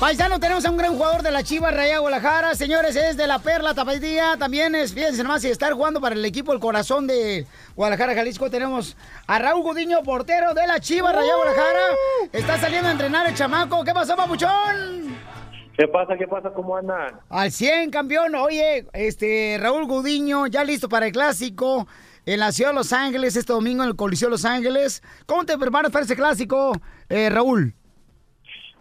Paisano, tenemos a un gran jugador de la Chivas, Raya Guadalajara. Señores, es de la Perla Tapatía. También es, fíjense nomás, y estar jugando para el equipo El Corazón de Guadalajara, Jalisco. Tenemos a Raúl Gudiño, portero de la Chivas, Raya Guadalajara. Está saliendo a entrenar el chamaco. ¿Qué pasó, papuchón? ¿Qué pasa? ¿Qué pasa? ¿Cómo andan? Al 100, campeón. Oye, este, Raúl Gudiño, ya listo para el clásico en la ciudad de Los Ángeles, este domingo en el Coliseo de Los Ángeles. ¿Cómo te preparas para ese clásico, eh, Raúl?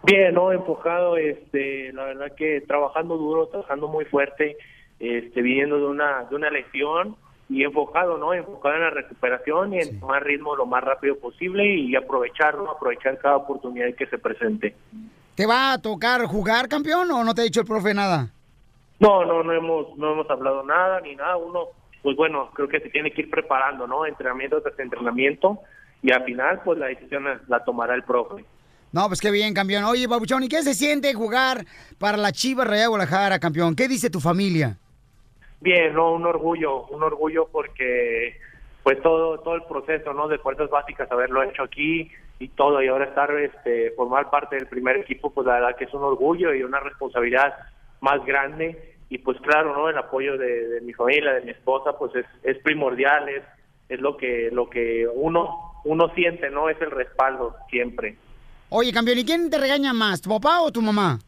Bien, no, enfocado, este, la verdad que trabajando duro, trabajando muy fuerte, este, viniendo de una, de una lesión y enfocado, ¿no? Enfocado en la recuperación y en tomar ritmo lo más rápido posible y aprovecharlo, aprovechar cada oportunidad que se presente. ¿Te va a tocar jugar, campeón, o no te ha dicho el profe nada? No, no, no hemos, no hemos hablado nada ni nada. Uno, pues bueno, creo que se tiene que ir preparando, ¿no? Entrenamiento tras entrenamiento y al final, pues la decisión la, la tomará el profe. No, pues qué bien, campeón. Oye, Babuchón, ¿y qué se siente jugar para la Chivas Raya Guadalajara, campeón? ¿Qué dice tu familia? Bien, no, un orgullo, un orgullo porque pues todo todo el proceso, ¿no? De fuerzas básicas haberlo hecho aquí y todo y ahora estar este formar parte del primer equipo, pues la verdad que es un orgullo y una responsabilidad más grande y pues claro, ¿no? El apoyo de, de mi familia, de mi esposa, pues es, es primordial, es es lo que lo que uno uno siente, ¿no? Es el respaldo siempre. Oye, campeón, ¿y quién te regaña más, tu papá o tu mamá?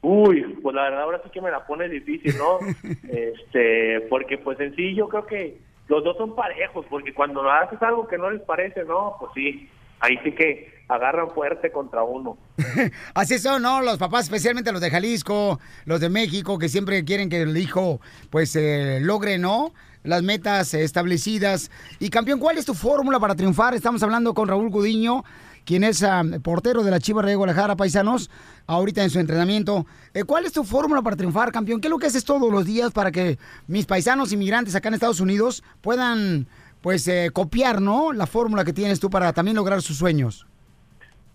Uy, pues la verdad ahora sí que me la pone difícil, ¿no? este, porque pues en sí yo creo que los dos son parejos, porque cuando haces algo que no les parece, ¿no? Pues sí, ahí sí que agarran fuerte contra uno. Así son, ¿no? Los papás, especialmente los de Jalisco, los de México, que siempre quieren que el hijo, pues, eh, logre, ¿no? Las metas establecidas. Y campeón, ¿cuál es tu fórmula para triunfar? Estamos hablando con Raúl Gudiño, quien es ah, portero de la Chivas de Guadalajara, paisanos, ahorita en su entrenamiento. Eh, ¿Cuál es tu fórmula para triunfar, campeón? ¿Qué es lo que haces todos los días para que mis paisanos inmigrantes acá en Estados Unidos puedan, pues, eh, copiar, ¿no? La fórmula que tienes tú para también lograr sus sueños.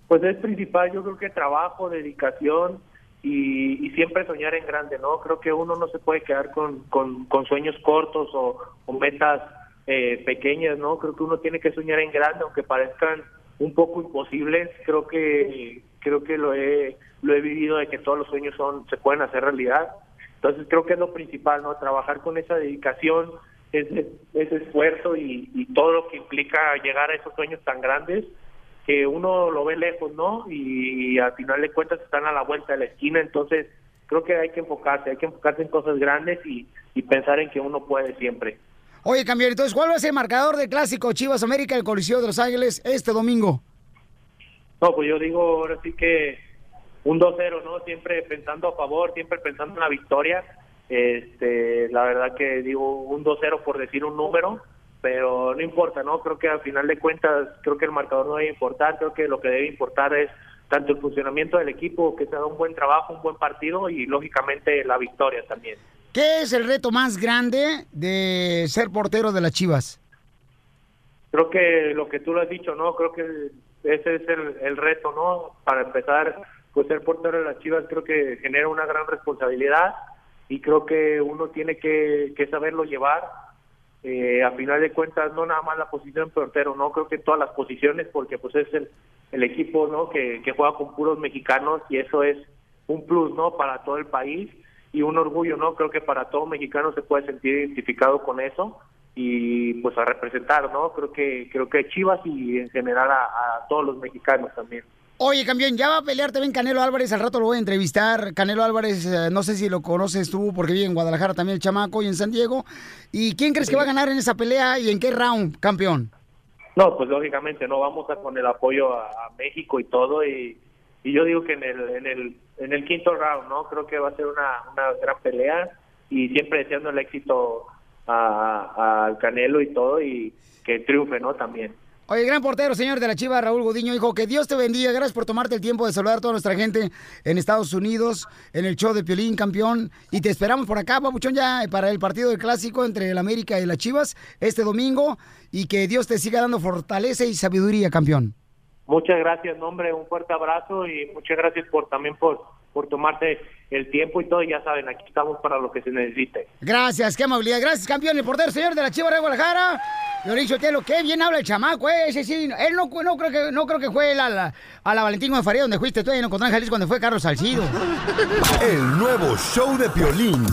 Pues es principal, yo creo que trabajo, dedicación y, y siempre soñar en grande, ¿no? Creo que uno no se puede quedar con, con, con sueños cortos o, o metas eh, pequeñas, ¿no? Creo que uno tiene que soñar en grande, aunque parezcan un poco imposibles. Creo que creo que lo he lo he vivido de que todos los sueños son se pueden hacer realidad. Entonces creo que es lo principal, ¿no? Trabajar con esa dedicación, ese, esfuerzo y, todo lo que implica llegar a esos sueños tan grandes que uno lo ve lejos, ¿no? Y, al final de cuentas están a la vuelta de la esquina, entonces creo que hay que enfocarse, hay que enfocarse en cosas grandes y pensar en que uno puede siempre. Oye, campeón, entonces, ¿cuál va a ser el marcador del clásico Chivas América del Coliseo de Los Ángeles este domingo? No, pues yo digo ahora sí que un 2-0, ¿no? Siempre pensando a favor, siempre pensando en la victoria. Este, la verdad que digo un 2-0 por decir un número, pero no importa, ¿no? Creo que al final de cuentas, creo que el marcador no debe importar, creo que lo que debe importar es tanto el funcionamiento del equipo, que se haga un buen trabajo, un buen partido y lógicamente la victoria también. ¿Qué es el reto más grande de ser portero de las Chivas? Creo que lo que tú lo has dicho, ¿no? Creo que ese es el, reto, ¿no? Para empezar, pues ser portero de las Chivas creo que genera una gran responsabilidad y creo que uno tiene que, que saberlo llevar. Eh, a final de cuentas, no nada más la posición portero, no creo que en todas las posiciones, porque pues es el, el equipo, ¿no? Que, que juega con puros mexicanos y eso es un plus, ¿no? Para todo el país y un orgullo, ¿no? Creo que para todo mexicano se puede sentir identificado con eso y pues a representar, ¿no? Creo que creo que Chivas y en general a, a todos los mexicanos también. Oye, campeón, ya va a pelear también Canelo Álvarez, al rato lo voy a entrevistar. Canelo Álvarez, eh, no sé si lo conoces tú, porque vive en Guadalajara también el chamaco y en San Diego. ¿Y quién crees que va a ganar en esa pelea y en qué round, campeón? No, pues lógicamente no vamos a con el apoyo a, a México y todo y, y yo digo que en el en el en el quinto round, ¿no? Creo que va a ser una, una gran pelea y siempre deseando el éxito a- a- al Canelo y todo y que triunfe, ¿no? También. Oye, gran portero, señor de la Chiva, Raúl Godiño, dijo que Dios te bendiga. Gracias por tomarte el tiempo de saludar a toda nuestra gente en Estados Unidos, en el show de Piolín, campeón. Y te esperamos por acá, papuchón, ya para el partido del clásico entre el América y las Chivas este domingo. Y que Dios te siga dando fortaleza y sabiduría, campeón. Muchas gracias, hombre, un fuerte abrazo y muchas gracias por también por, por tomarte el tiempo y todo. Ya saben, aquí estamos para lo que se necesite. Gracias, qué amabilidad. Gracias, campeón, el portero, señor de la Chiva de Guadalajara. Lorenzo Telo, qué bien habla el chamaco, eh, ese sí. Él no, no creo que no creo que fue a la, a la Valentín de Faría donde fuiste tú en Ocotlán, Jalisco, donde fue Carlos Salcido. El nuevo show de Piolín.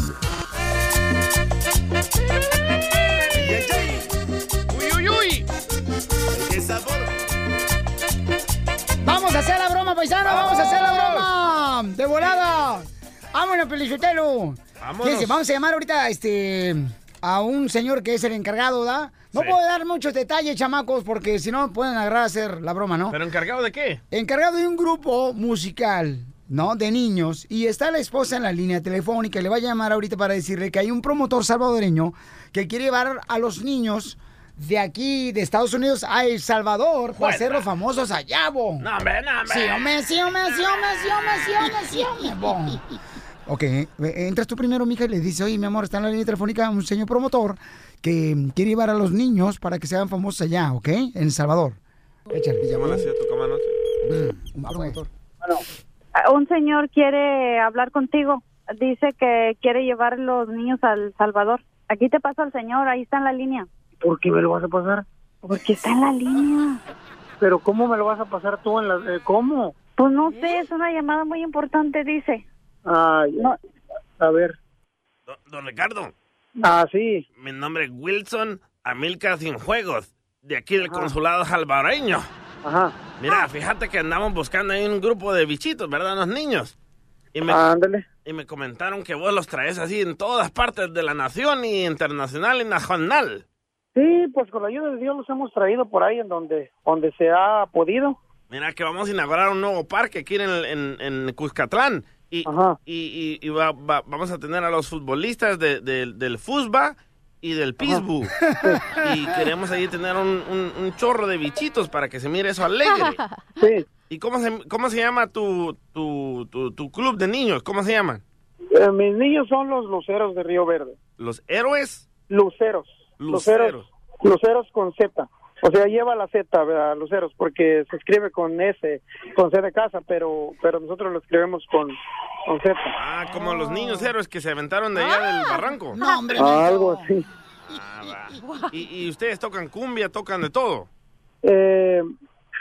Broma, paisano! ¡Vamos a hacer la broma! ¡De volada! ¡Vámonos, Pelichotelo! Vámonos. Vamos a llamar ahorita este, a un señor que es el encargado, ¿da? No Sí. puedo dar muchos detalles, chamacos, porque si no pueden agarrar a hacer la broma, ¿no? ¿Pero encargado de qué? encargado de un grupo musical, ¿no? De niños. Y está la esposa en la línea telefónica. Le va a llamar ahorita para decirle que hay un promotor salvadoreño que quiere llevar a los niños de aquí, de Estados Unidos, a El Salvador para Juega. hacerlos famosos allá, bo. No, hombre, no, hombre. Sí, hombre, sí, hombre, sí, hombre, sí, hombre, sí, hombre, sí, hombre. Ok, eh, entras tú primero, mija, y le dices, oye, mi amor, está en la línea telefónica un señor promotor que quiere llevar a los niños para que se hagan famosos allá, ¿ok? En El Salvador. Échale. Llámala así a tu cama, ¿no? Un promotor. Ah, Un señor quiere hablar contigo. Dice que quiere llevar los niños al Salvador. Aquí te pasa el señor, ahí está en la línea. ¿Por qué me lo vas a pasar? Porque está en la línea. Pero ¿cómo me lo vas a pasar tú en la... eh, ¿Cómo? Pues no sé, es una llamada muy importante, dice. Ay, No, a ver. Don, don Ricardo, Ah, sí. mi nombre es Wilson Amilcar Cienfuegos, de aquí del consulado salvadoreño. Ajá. Mira, fíjate que andamos buscando ahí un grupo de bichitos, ¿verdad? Los niños. Y me, Ándale. y me comentaron que vos los traes así en todas partes de la nación y internacional y nacional. Sí, pues con la ayuda de Dios los hemos traído por ahí en donde, donde se ha podido. Mira que vamos a inaugurar un nuevo parque aquí en, el- en, en Cuscatlán. Y, Ajá. y, y- y va- va- vamos a tener a los futbolistas de- de- del FUSBA y del PISBU. y queremos ahí tener un, un- un chorro de bichitos para que se mire eso alegre. Sí. ¿Y cómo se, cómo se llama tu, tu, tu, tu club de niños? ¿Cómo se llaman? Eh, mis niños son los luceros de Río Verde. ¿Los héroes? Luceros. Luceros. Luceros con Z. O sea, lleva la Z, ¿verdad? Luceros, porque se escribe con S, con C de casa, pero pero nosotros lo escribimos con, con Z. Ah, como los niños héroes que se aventaron de allá del barranco. No, hombre. Algo así. Ah, va. y, y ustedes tocan cumbia, tocan de todo. Eh,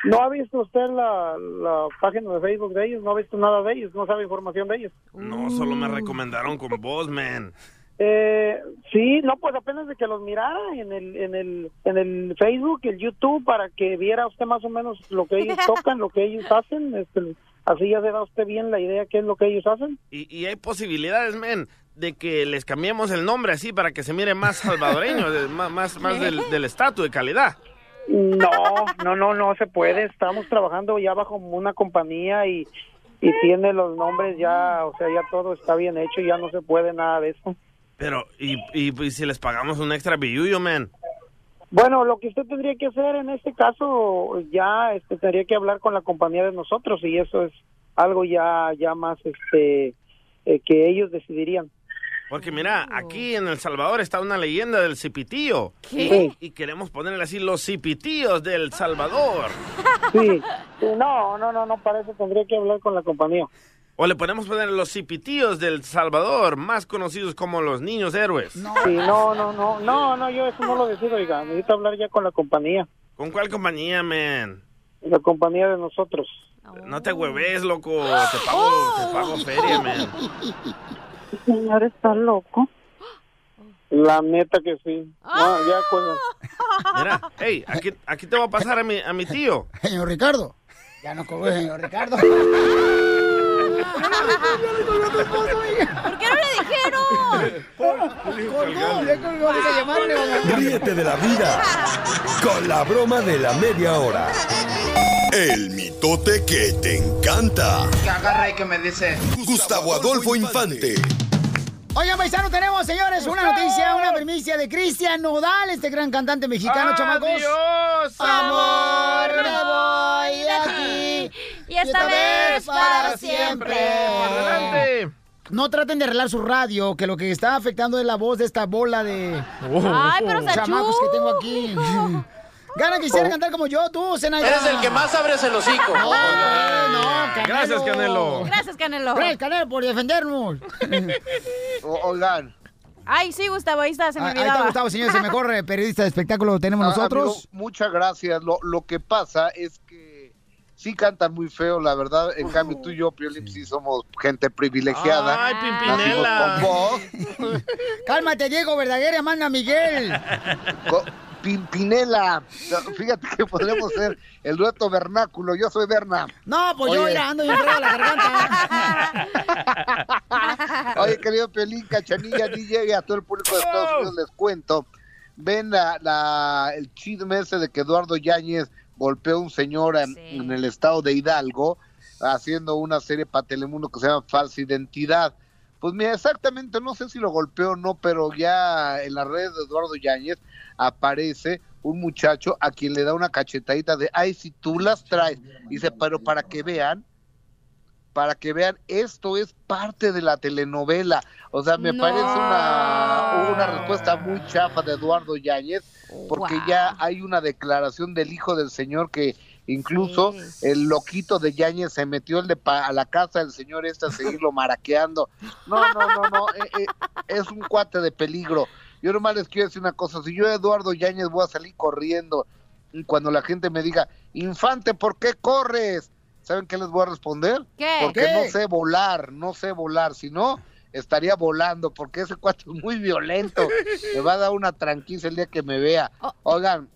¿No ha visto usted la, la página de Facebook de ellos? ¿No ha visto nada de ellos? ¿No sabe información de ellos? No, solo me recomendaron con vos, man. Eh, sí, no, pues apenas de que los mirara en el, en el, en el Facebook, el YouTube, para que viera usted más o menos lo que ellos tocan, lo que ellos hacen, este, así ya se da usted bien la idea qué es lo que ellos hacen. Y, y hay posibilidades, men, de que les cambiemos el nombre así para que se mire más salvadoreño, de- más, más, más del del estatus de calidad. No, no, no, no se puede. Estamos trabajando ya bajo una compañía y, y tiene los nombres ya, o sea, ya todo está bien hecho, ya no se puede nada de eso. Pero, y, y, y si les pagamos un extra billuyo, men. Bueno, lo que usted tendría que hacer en este caso, ya este, tendría que hablar con la compañía de nosotros y eso es algo ya, ya más este, eh, que ellos decidirían. Porque mira, aquí en El Salvador está una leyenda del cipitío. ¿Qué? Y, y queremos ponerle así los cipitíos del Salvador. Sí, sí, no, no, no, no, para eso tendría que hablar con la compañía. O le podemos poner los cipitíos del Salvador, más conocidos como los niños héroes. No. Sí, no, no, no, no, no, yo eso no lo decido, oiga, necesito hablar ya con la compañía, ¿Con cuál compañía, men? la compañía de nosotros. No te hueves, loco. Te pago, te pago feria, men. señor está loco. La neta que sí. No, ya con Mira, hey, aquí, aquí te voy a pasar a mi, a mi tío. Señor Ricardo. Ya no el señor Ricardo. ¿Por qué no le dijeron? colgó, ya llamarle. Ríete de la vida con la broma de la media hora. El mitote que te encanta. Que agarra y que me dice. Gustavo Adolfo Infante. Oigan, paisano, tenemos, señores, una noticia, una primicia de Cristian Nodal, este gran cantante mexicano, chamacos. ¡Adiós! Adiós, amor, Y esta vez para siempre. Adelante. No traten de arreglar su radio, que lo que está afectando es la voz de esta bola de Ay, pero chamacos que tengo aquí. Gana, quisiera cantar como yo, tú, Zenaida. Eres el que más abres el hocico. No, no, Canelo. Gracias, Canelo. Gracias, Canelo. Gracias, Canelo, por defendernos. Oigan, Ay, sí, Gustavo, ahí está, se me Ah, Ahí está olvidaba. Gustavo, señor, el mejor eh, periodista de espectáculo tenemos ah, nosotros. amigo, muchas gracias. Lo, lo que pasa es que sí cantan muy feo, la verdad. En cambio, tú y yo, Piolín, sí somos gente privilegiada. Ay, Pimpinela. con voz. Cálmate, Diego Verdaguer, manda Miguel. Co- Pimpinela. Fíjate que podemos ser el dueto vernáculo. Yo soy Berna. No, pues yo Oye. ya ando bien fregado la garganta. Oye, querido Piolín, Cachanilla, DJ y a todo el público de Estados Unidos les cuento. Ven la, la- el chisme ese de que Eduardo Yáñez golpeó a un señor en, Sí. en el estado de Hidalgo haciendo una serie para Telemundo que se llama Falsa Identidad. Pues mira, exactamente, no sé si lo golpeó o no, pero ya en las redes de Eduardo Yáñez aparece un muchacho a quien le da una cachetadita de, ay, si tú las traes. Dice, pero para que vean, para que vean, esto es parte de la telenovela. O sea, me No. parece una, una respuesta muy chafa de Eduardo Yáñez, porque Wow. ya hay una declaración del hijo del señor que incluso Sí. el loquito de Yáñez se metió el de pa- a la casa del señor este a seguirlo maraqueando. No, no, no, no, eh, eh, es un cuate de peligro. Yo nomás les quiero decir una cosa, si yo Eduardo Yáñez voy a salir corriendo y cuando la gente me diga, Infante, ¿por qué corres? ¿Saben qué les voy a responder? ¿Qué? Porque ¿Qué? no sé volar, no sé volar, si no estaría volando, porque ese cuate es muy violento. Me va a dar una tranquila el día que me vea. Oh. Oigan,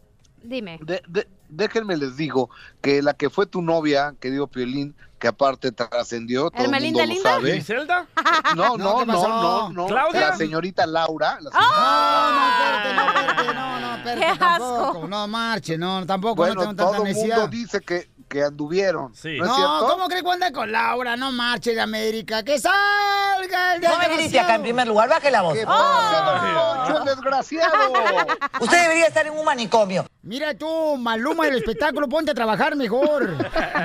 Dime. de- de- déjenme les digo que la que fue tu novia, que dio Piolín, que aparte trascendió, todo el ¿Hermelinda mundo lo Linda? sabe. ¿Griselda? No, No, no, ¿qué no, no, no. ¿Claudia? La señorita Laura. la No, no, espérate, no, espérate, no, no, espérate, Qué asco. tampoco. No marche, no, tampoco, bueno, no tengo todo el mundo dice que, que anduvieron. Sí. ¿No es No, cierto? ¿cómo cree que anda con Laura? No marche de América. ¡Que salga el No me acá en primer lugar, baje la voz. ¿Qué pasa, don Poncho, el desgraciado? Usted debería estar en un manicomio. Mira tú, Maluma del espectáculo, ponte a trabajar mejor.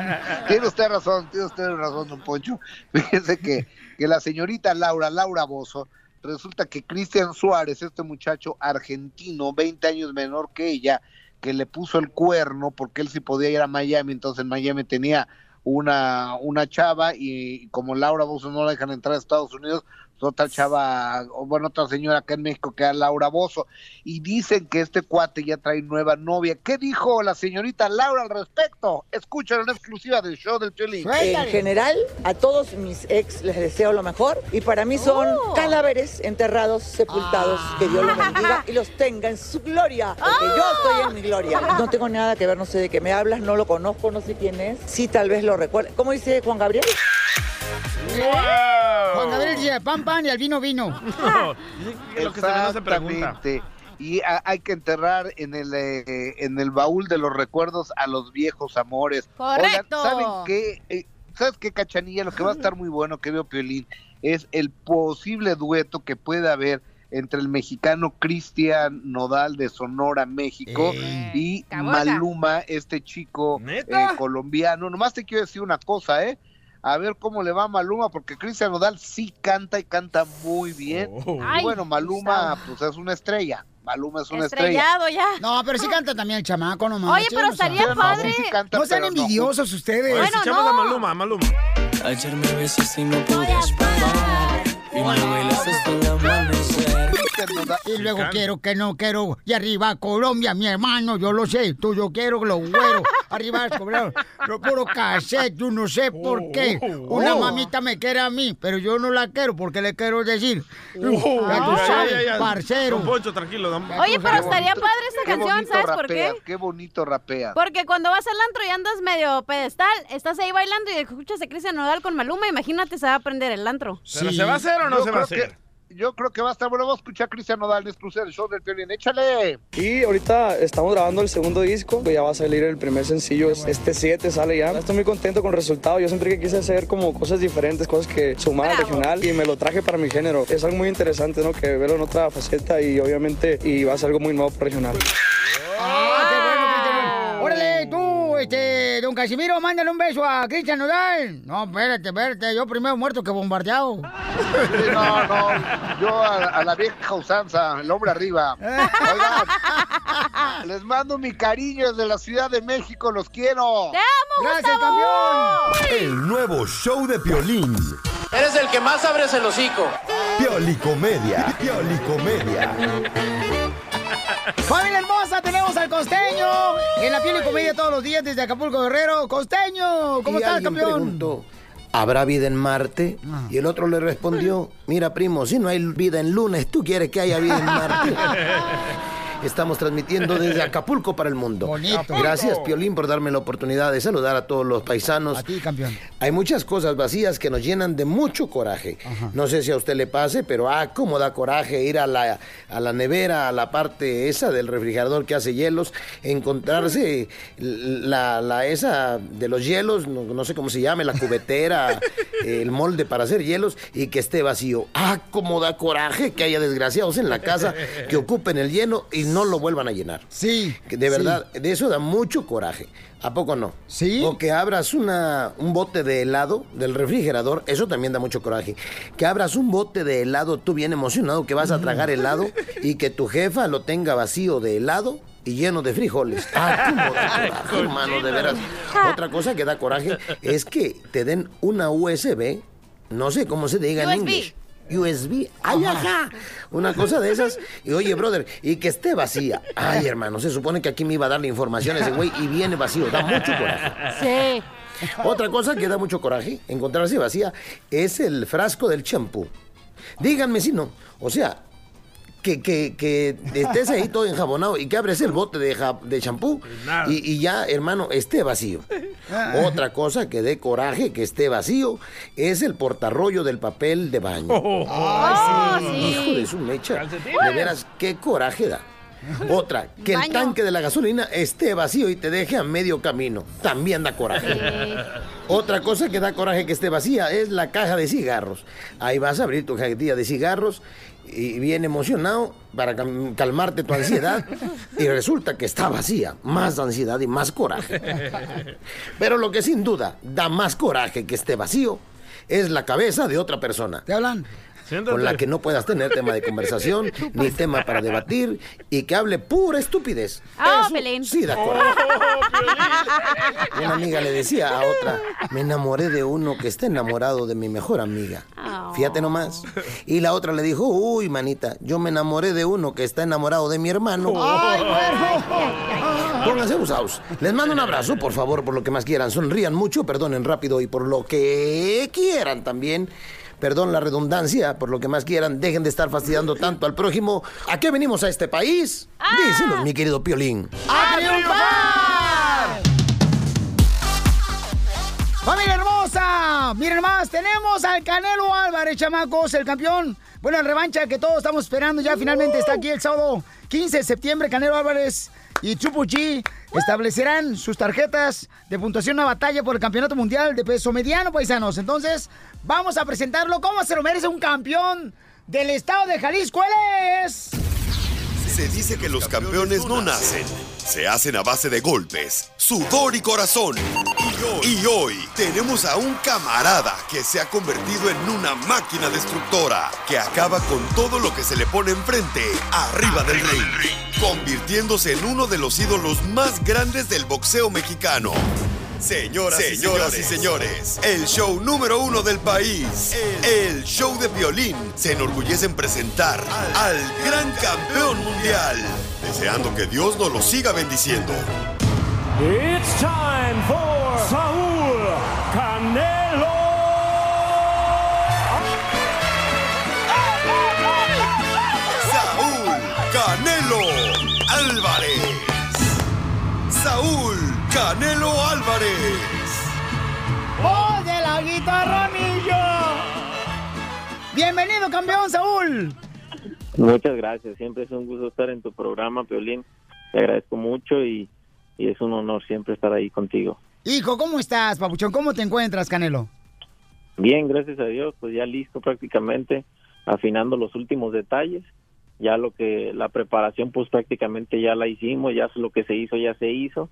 Tiene usted razón, tiene usted razón, don Poncho. Fíjese que, que la señorita Laura, Laura Bozo, resulta que Cristian Suárez, este muchacho argentino, 20 años menor que ella, que le puso el cuerno porque él sí podía ir a Miami, entonces en Miami tenía una, una chava y como Laura Bozo no la dejan entrar a Estados Unidos, otra chava, o bueno, otra señora acá en México que era Laura Bozo, y dicen que este cuate ya trae nueva novia. ¿Qué dijo la señorita Laura al respecto? Escuchen en exclusiva del show del Piolín. En general, a todos mis ex les deseo lo mejor y para mí son Oh. cadáveres enterrados, sepultados. Que Dios los bendiga y los tenga en su gloria, porque yo estoy en mi gloria. No tengo nada que ver, no sé de qué me hablas, no lo conozco, no sé quién es. Sí, tal vez lo recuerdo. ¿Cómo dice Juan Gabriel? Juan Gabriel dice, pan, pan y al vino, vino. Lo que se ve no se pregunta. Exactamente. Y a- hay que enterrar en el eh, en el baúl de los recuerdos a los viejos amores. Correcto. Oigan, ¿saben qué? Eh, ¿Sabes qué, Cachanilla? Lo que va a estar muy bueno que veo Piolín es el posible dueto que puede haber entre el mexicano Cristian Nodal de Sonora, México, y. Maluma, este chico eh, colombiano. Nomás te quiero decir una cosa, ¿eh? A ver cómo le va a Maluma, porque Cristian Nodal sí canta y canta muy bien. Oh. Y bueno, Maluma, pues es una estrella. Maluma es una estrella. Estrellado ya. No, pero sí canta también el chamaco, no Oye, marchen, pero estaría No, padre. sí, sí canta, No sean pero no. envidiosos ustedes. Oye, Bueno, escuchamos no. a Maluma, a Maluma. Ayer me besaste y no pude esperar. Y me bailaste hasta el amanecer. Y luego quiero que no quiero. Y arriba Colombia, mi hermano, yo lo sé. Tú yo quiero los güeros. Arriba cobrar lo puro cassette, yo no sé por qué. Una Oh. mamita me quiere a mí, pero yo no la quiero porque le quiero decir. Oh, ya tú sabes, ya, ya. parcero. Don Poncho, tranquilo. don- Oye, pero Qué estaría padre esta qué canción, ¿sabes por qué? Qué bonito rapea. Porque cuando vas al antro y andas medio pedestal, estás ahí bailando y escuchas a Cristian Nodal con Maluma, imagínate se va a prender el antro. ¿Pero Sí. se va a hacer o no Yo se va a hacer? Yo creo que va a estar bueno. Vamos a escuchar a Cristian Nodal exclusiva del show del Piolín. ¡Échale! Y ahorita estamos grabando el segundo disco, que ya va a salir el primer sencillo, este 7 sale ya. Estoy muy contento con el resultado, yo siempre que quise hacer como cosas diferentes, cosas que sumaran Bravo. regional y me lo traje para mi género. Es algo muy interesante, ¿no? Que verlo en otra faceta y obviamente y va a ser algo muy nuevo para regional. Ah, qué bueno, Cristian. Este, don Casimiro, mándale un beso a Cristian Nodal. No, espérate, espérate, yo primero muerto que bombardeado. Sí, no, no, yo a, a la vieja usanza, el hombre arriba. Oigan, les mando mi cariño desde la Ciudad de México, los quiero. ¡Te amo, Gracias, campeón. El nuevo show de Piolín. Eres el que más abres el hocico. Piolicomedia. Piolicomedia. Familia hermosa, tenemos al costeño en la piel y comedia todos los días desde Acapulco Guerrero. Costeño, ¿cómo Y estás, campeón? preguntó, ¿habrá vida en Marte? Y el otro le respondió, mira primo, si no hay vida en lunes, ¿tú quieres que haya vida en Marte? Estamos transmitiendo desde Acapulco para el mundo. Bonito. Gracias, Piolín, por darme la oportunidad de saludar a todos los paisanos. A ti, campeón. Hay muchas cosas vacías que nos llenan de mucho coraje. No sé si a usted le pase, pero ah, cómo da coraje ir a la, a la nevera, a la parte esa del refrigerador que hace hielos, encontrarse la, la esa de los hielos, no, no sé cómo se llame, la cubetera, el molde para hacer hielos y que esté vacío. Ah, cómo da coraje que haya desgraciados en la casa que ocupen el lleno y no lo vuelvan a llenar. Sí. De verdad, de eso da mucho coraje. ¿A poco no? Sí. O que abras una, un bote de helado del refrigerador, eso también da mucho coraje. Que abras un bote de helado, tú bien emocionado que vas a tragar helado y que tu jefa lo tenga vacío de helado y lleno de frijoles. Ah, cómo da coraje, hermano, de veras. Otra cosa que da coraje es que te den una USB, no sé cómo se diga en inglés. USB, ay, ajá, una cosa de esas. Y oye, brother, y que esté vacía. Ay, hermano, se supone que aquí me iba a dar la información ese güey y viene vacío, da mucho coraje. Sí. Otra cosa que da mucho coraje, encontrarse vacía, es el frasco del champú. Díganme si no. O sea, que, que, que estés ahí todo enjabonado y que abres el bote de ja- de champú y, y ya, hermano, esté vacío. Otra cosa que dé coraje, que esté vacío, es el portarrollo del papel de baño. Oh, sí. Hijo de su mecha. De veras, qué coraje da. Otra, que el tanque de la gasolina esté vacío y te deje a medio camino. También da coraje. Otra cosa que da coraje que esté vacía es la caja de cigarros. Ahí vas a abrir tu cajetilla de cigarros y bien emocionado para calmarte tu ansiedad y resulta que está vacía. Más ansiedad y más coraje. Pero lo que sin duda da más coraje que esté vacío es la cabeza de otra persona. ¿Te hablan? Con la que no puedas tener tema de conversación, ni tema para debatir, y que hable pura estupidez. Ah, Eso Pelín. sí da coraje. Una amiga le decía a otra, me enamoré de uno que está enamorado de mi mejor amiga. Oh. Fíjate nomás. Y la otra le dijo, uy, manita, yo me enamoré de uno que está enamorado de mi hermano. Pónganse usados. Les mando un abrazo, por favor, por lo que más quieran. Sonrían mucho, perdonen rápido y por lo que quieran también. Perdón la redundancia, por lo que más quieran. Dejen de estar fastidiando tanto al prójimo. ¿A qué venimos a este país? Dísenos, mi querido Piolín. ¡A triunfar! ¡Familia hermosa! Miren más, tenemos al Canelo Álvarez, chamacos, el campeón. Bueno, la revancha que todos estamos esperando ya finalmente está aquí el sábado 15 de septiembre. Canelo Álvarez y Chupo G establecerán sus tarjetas de puntuación a batalla por el campeonato mundial de peso mediano, paisanos. Entonces, vamos a presentarlo. ¿Cómo se lo merece un campeón del estado de Jalisco? Él es... Se dice que los campeones no nacen, se hacen a base de golpes, sudor y corazón. Y hoy tenemos a un camarada que se ha convertido en una máquina destructora que acaba con todo lo que se le pone enfrente, arriba del ring, convirtiéndose en uno de los ídolos más grandes del boxeo mexicano. Señoras, Señoras y señores, el show número uno del país, el, show de violín, se enorgullece en presentar al gran campeón mundial, deseando que Dios nos lo siga bendiciendo. It's time for Saúl Canelo. Saúl Canelo Álvarez. Canelo Álvarez. ¡Voz de la guitarronilla! Bienvenido, campeón Saúl. Muchas gracias, siempre es un gusto estar en tu programa, Peolín. Te agradezco mucho y, y es un honor siempre estar ahí contigo. Hijo, ¿cómo estás, papuchón? ¿Cómo te encuentras, Canelo? Bien, gracias a Dios, pues ya listo prácticamente, afinando los últimos detalles. Ya lo que la preparación pues prácticamente ya la hicimos, ya lo que se hizo ya se hizo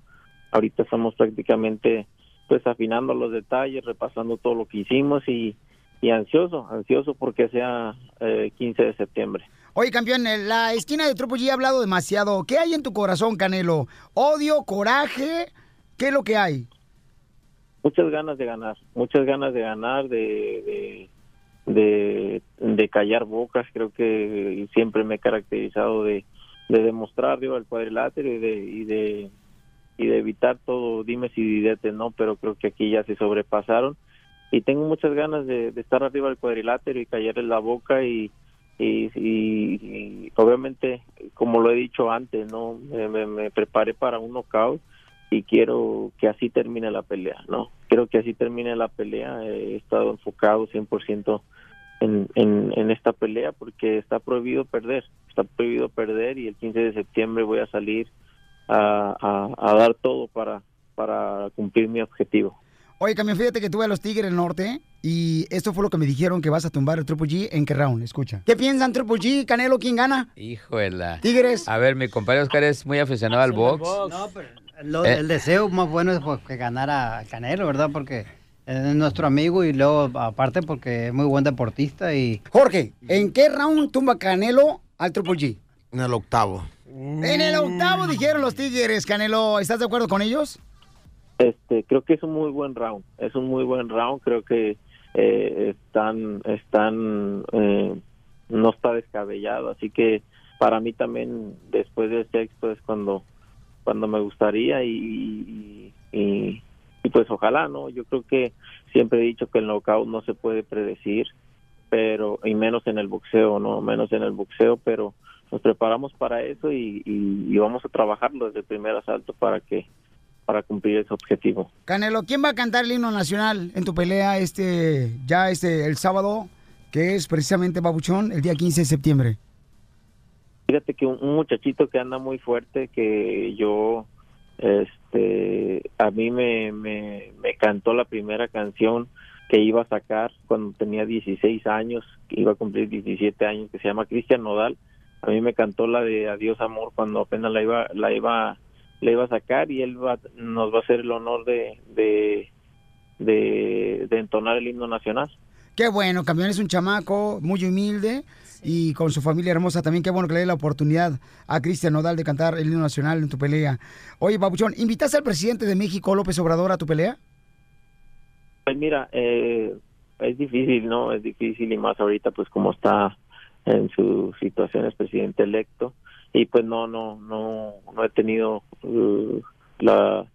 ahorita estamos prácticamente pues afinando los detalles, repasando todo lo que hicimos y, y ansioso, ansioso porque sea eh, 15 de septiembre. Oye, campeón, en la esquina de Triple G ha hablado demasiado. ¿Qué hay en tu corazón, Canelo? ¿Odio, coraje? ¿Qué es lo que hay? Muchas ganas de ganar, muchas ganas de ganar, de, de, de, de callar bocas. Creo que siempre me he caracterizado de, de demostrar arriba del cuadrilátero y de, y de y de evitar todo dimes y diretes, ¿no? Pero creo que aquí ya se sobrepasaron y tengo muchas ganas de, estar arriba del cuadrilátero y callarle la boca y, y, obviamente, como lo he dicho antes, ¿no? Me preparé para un knockout y quiero que así termine la pelea, ¿no? Quiero que así termine la pelea. He estado enfocado 100% en, en, en esta pelea porque está prohibido perder, está prohibido perder y el 15 de septiembre voy a salir a, a, a dar todo para, para cumplir mi objetivo. Oye, campeón, fíjate que tuve a los Tigres del Norte y esto fue lo que me dijeron que vas a tumbar el Triple G en qué round. Escucha. ¿Qué piensan, Triple G? Canelo, ¿quién gana? Híjole. Tigres. A ver, mi compadre Oscar es muy aficionado al box. No, pero lo- Eh. el deseo más bueno es pues, que ganara Canelo, ¿verdad? Porque es nuestro amigo y luego, aparte, porque es muy buen deportista y... Jorge, ¿en qué round tumba Canelo al Triple G? En el octavo. En el octavo dijeron los Tigres, Canelo. ¿Estás de acuerdo con ellos? Este, creo que es un muy buen round, es un muy buen round, creo que eh, están, están, eh, no está descabellado, así que para mí también después del sexto es cuando, cuando me gustaría y, y, y- y pues ojalá, ¿no? Yo creo que siempre he dicho que el knockout no se puede predecir, pero, y menos en el boxeo, ¿no? Menos en el boxeo, pero nos preparamos para eso y, y, y vamos a trabajarlo desde el primer asalto para que para cumplir ese objetivo. Canelo, ¿quién va a cantar el himno nacional en tu pelea este ya este el sábado, que es precisamente Babuchón, el día 15 de septiembre? Fíjate que un, un muchachito que anda muy fuerte que yo este a mí me, me, me cantó la primera canción que iba a sacar cuando tenía 16 años, que iba a cumplir 17 años, que se llama Cristian Nodal. A mí me cantó la de Adiós amor cuando apenas la iba la iba la iba a sacar y él va, nos va a hacer el honor de de, de, de entonar el himno nacional. Qué bueno, campeón es un chamaco muy humilde y con su familia hermosa también. Qué bueno que le dé la oportunidad a Cristian Nodal de cantar el himno nacional en tu pelea. Oye, Babuchón, ¿invitaste al presidente de México, López Obrador, a tu pelea? Pues mira, eh, es difícil, ¿no? Es difícil y más ahorita, pues como está en su situación es presidente electo y pues no, no, no, no he tenido uh, la,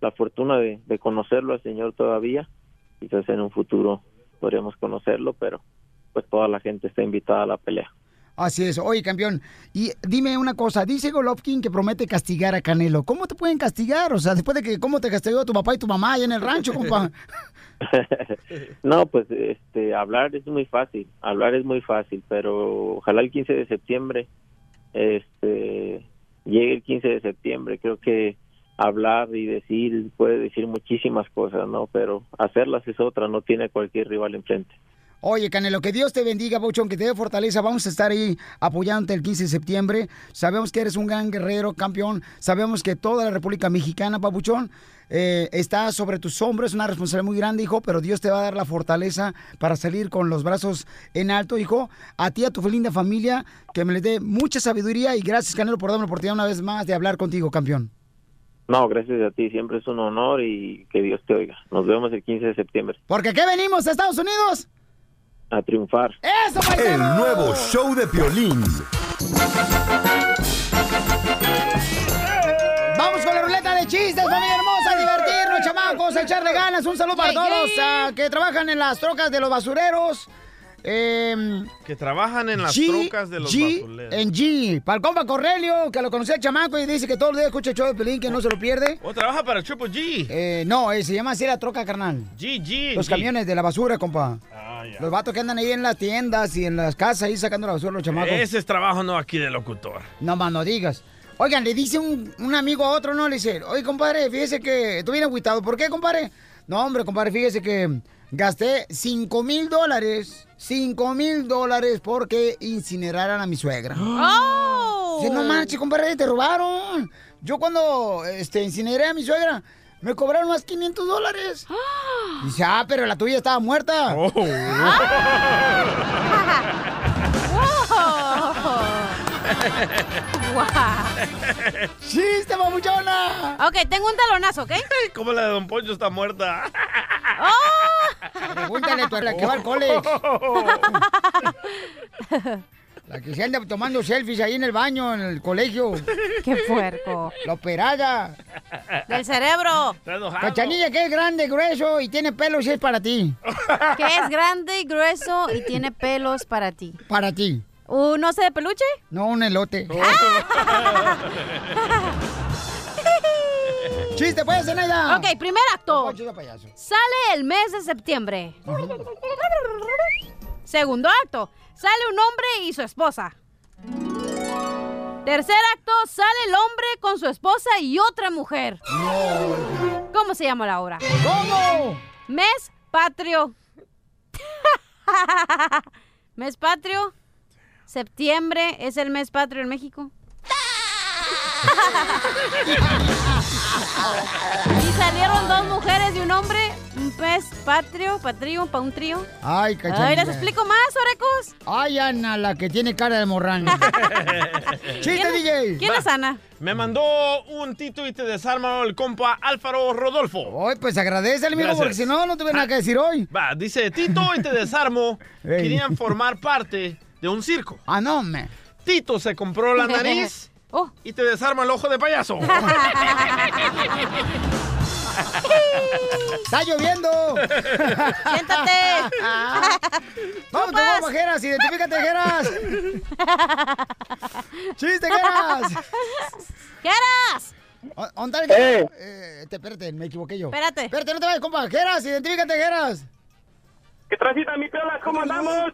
la fortuna de, de conocerlo al señor todavía. Quizás en un futuro podríamos conocerlo, pero pues toda la gente está invitada a la pelea. Así es. Oye, campeón, y dime una cosa. Dice Golovkin que promete castigar a Canelo. ¿Cómo te pueden castigar? O sea, después de que, ¿cómo te castigó tu papá y tu mamá allá en el rancho, compa? no, pues este, hablar es muy fácil, hablar es muy fácil, pero ojalá el 15 de septiembre, este, llegue el 15 de septiembre, creo que hablar y decir, puede decir muchísimas cosas, ¿no? Pero hacerlas es otra, no tiene cualquier rival enfrente. Oye, Canelo, que Dios te bendiga, Bauchón, que te dé fortaleza. Vamos a estar ahí apoyándote el 15 de septiembre. Sabemos que eres un gran guerrero, campeón. Sabemos que toda la República Mexicana, Papuchón, eh, está sobre tus hombros. Es una responsabilidad muy grande, hijo, pero Dios te va a dar la fortaleza para salir con los brazos en alto, hijo. A ti, a tu linda familia, que me les dé mucha sabiduría y gracias, Canelo, por darme la oportunidad una vez más de hablar contigo, campeón. No, gracias a ti, siempre es un honor y que Dios te oiga. Nos vemos el 15 de septiembre Porque aquí venimos a Estados Unidos. A triunfar. ¡Eso, El nuevo show de Piolín. Vamos con la ruleta de chistes, familia hermosa, a divertirnos, chamacos, a echarle ganas. Un saludo para todos ah, que trabajan en las trocas de los basureros. Eh, Que trabajan en las G- trocas de los G en G. Para el compa Cornelio, que lo conocía el chamaco y dice que todos los días escucha el show de Pelín, que no se lo pierde. ¿O trabaja para Triple G? Eh, no, eh, se llama así la troca, carnal. G, G. Los G. camiones de la basura, compa. Ah, ya. Los vatos que andan ahí en las tiendas y en las casas ahí sacando la basura los chamacos. Ese es trabajo no aquí de locutor. No más no digas. Oigan, le dice un, un amigo a otro, ¿no? Le dice, oye, compadre, fíjese que tú vienes agüitado. ¿Por qué, compadre? No, hombre, compadre, fíjese que gasté 5 mil dólares. 5 mil dólares porque incineraran a mi suegra. ¡Oh! Dice, no manches, compadre, te robaron. yo cuando este, incineré a mi suegra, me cobraron más 500 dólares. Dice, ah, pero la tuya estaba muerta. ¡Chiste, mamuchona! Ok, tengo un talonazo, ¿ok? Como la de Don Poncho está muerta. Pregúntale a la que va al college. La que se anda tomando selfies ahí en el baño, en el colegio. ¡Qué puerco! La operada. Del cerebro. Cachanilla, que es grande, grueso y tiene pelos y es para ti. Que es grande y grueso y tiene pelos para ti. Para ti. ¿Un oso de peluche? No, un elote. ¡Chiste, pues, Zenaida! Ok, primer acto. Sale el mes de septiembre. Segundo acto. Sale un hombre y su esposa. Tercer acto. Sale el hombre con su esposa y otra mujer. ¿Cómo se llama la obra? ¿Cómo? Mes patrio. mes patrio. Septiembre es el mes patrio en México. y salieron dos mujeres y un hombre. Un pez patrio, patrio, para un trío. Ay, cachanilla. Ay, les explico más, orecos. Ay, Ana, la que tiene cara de morrano. ¡Chiste, ¿Quién- DJ! ¿Quién es Ana? Me mandó un tito y te desarma el compa Álvaro Rodolfo. Ay, pues agradecele, amigo, Gracias. porque si no, no tuve nada que decir hoy. Va, dice Tito y te desarmo. Querían formar parte de un circo. Ah, no, me. Tito se compró la nariz Oh. Y te desarma el ojo de payaso. ¡Está lloviendo! ¡Siéntate! ¡Vamos, tomar bajeras! ¡Identifícate, Jeras! ¡Chiste, Jeras! ¡Jeras! ¿Dónde está eh. eh espérate, me equivoqué yo. Espérate. Espérate, no te vayas, compa. Jeras, identifícate, Jeras. ¿Qué transita, mi piola? ¿Cómo andamos?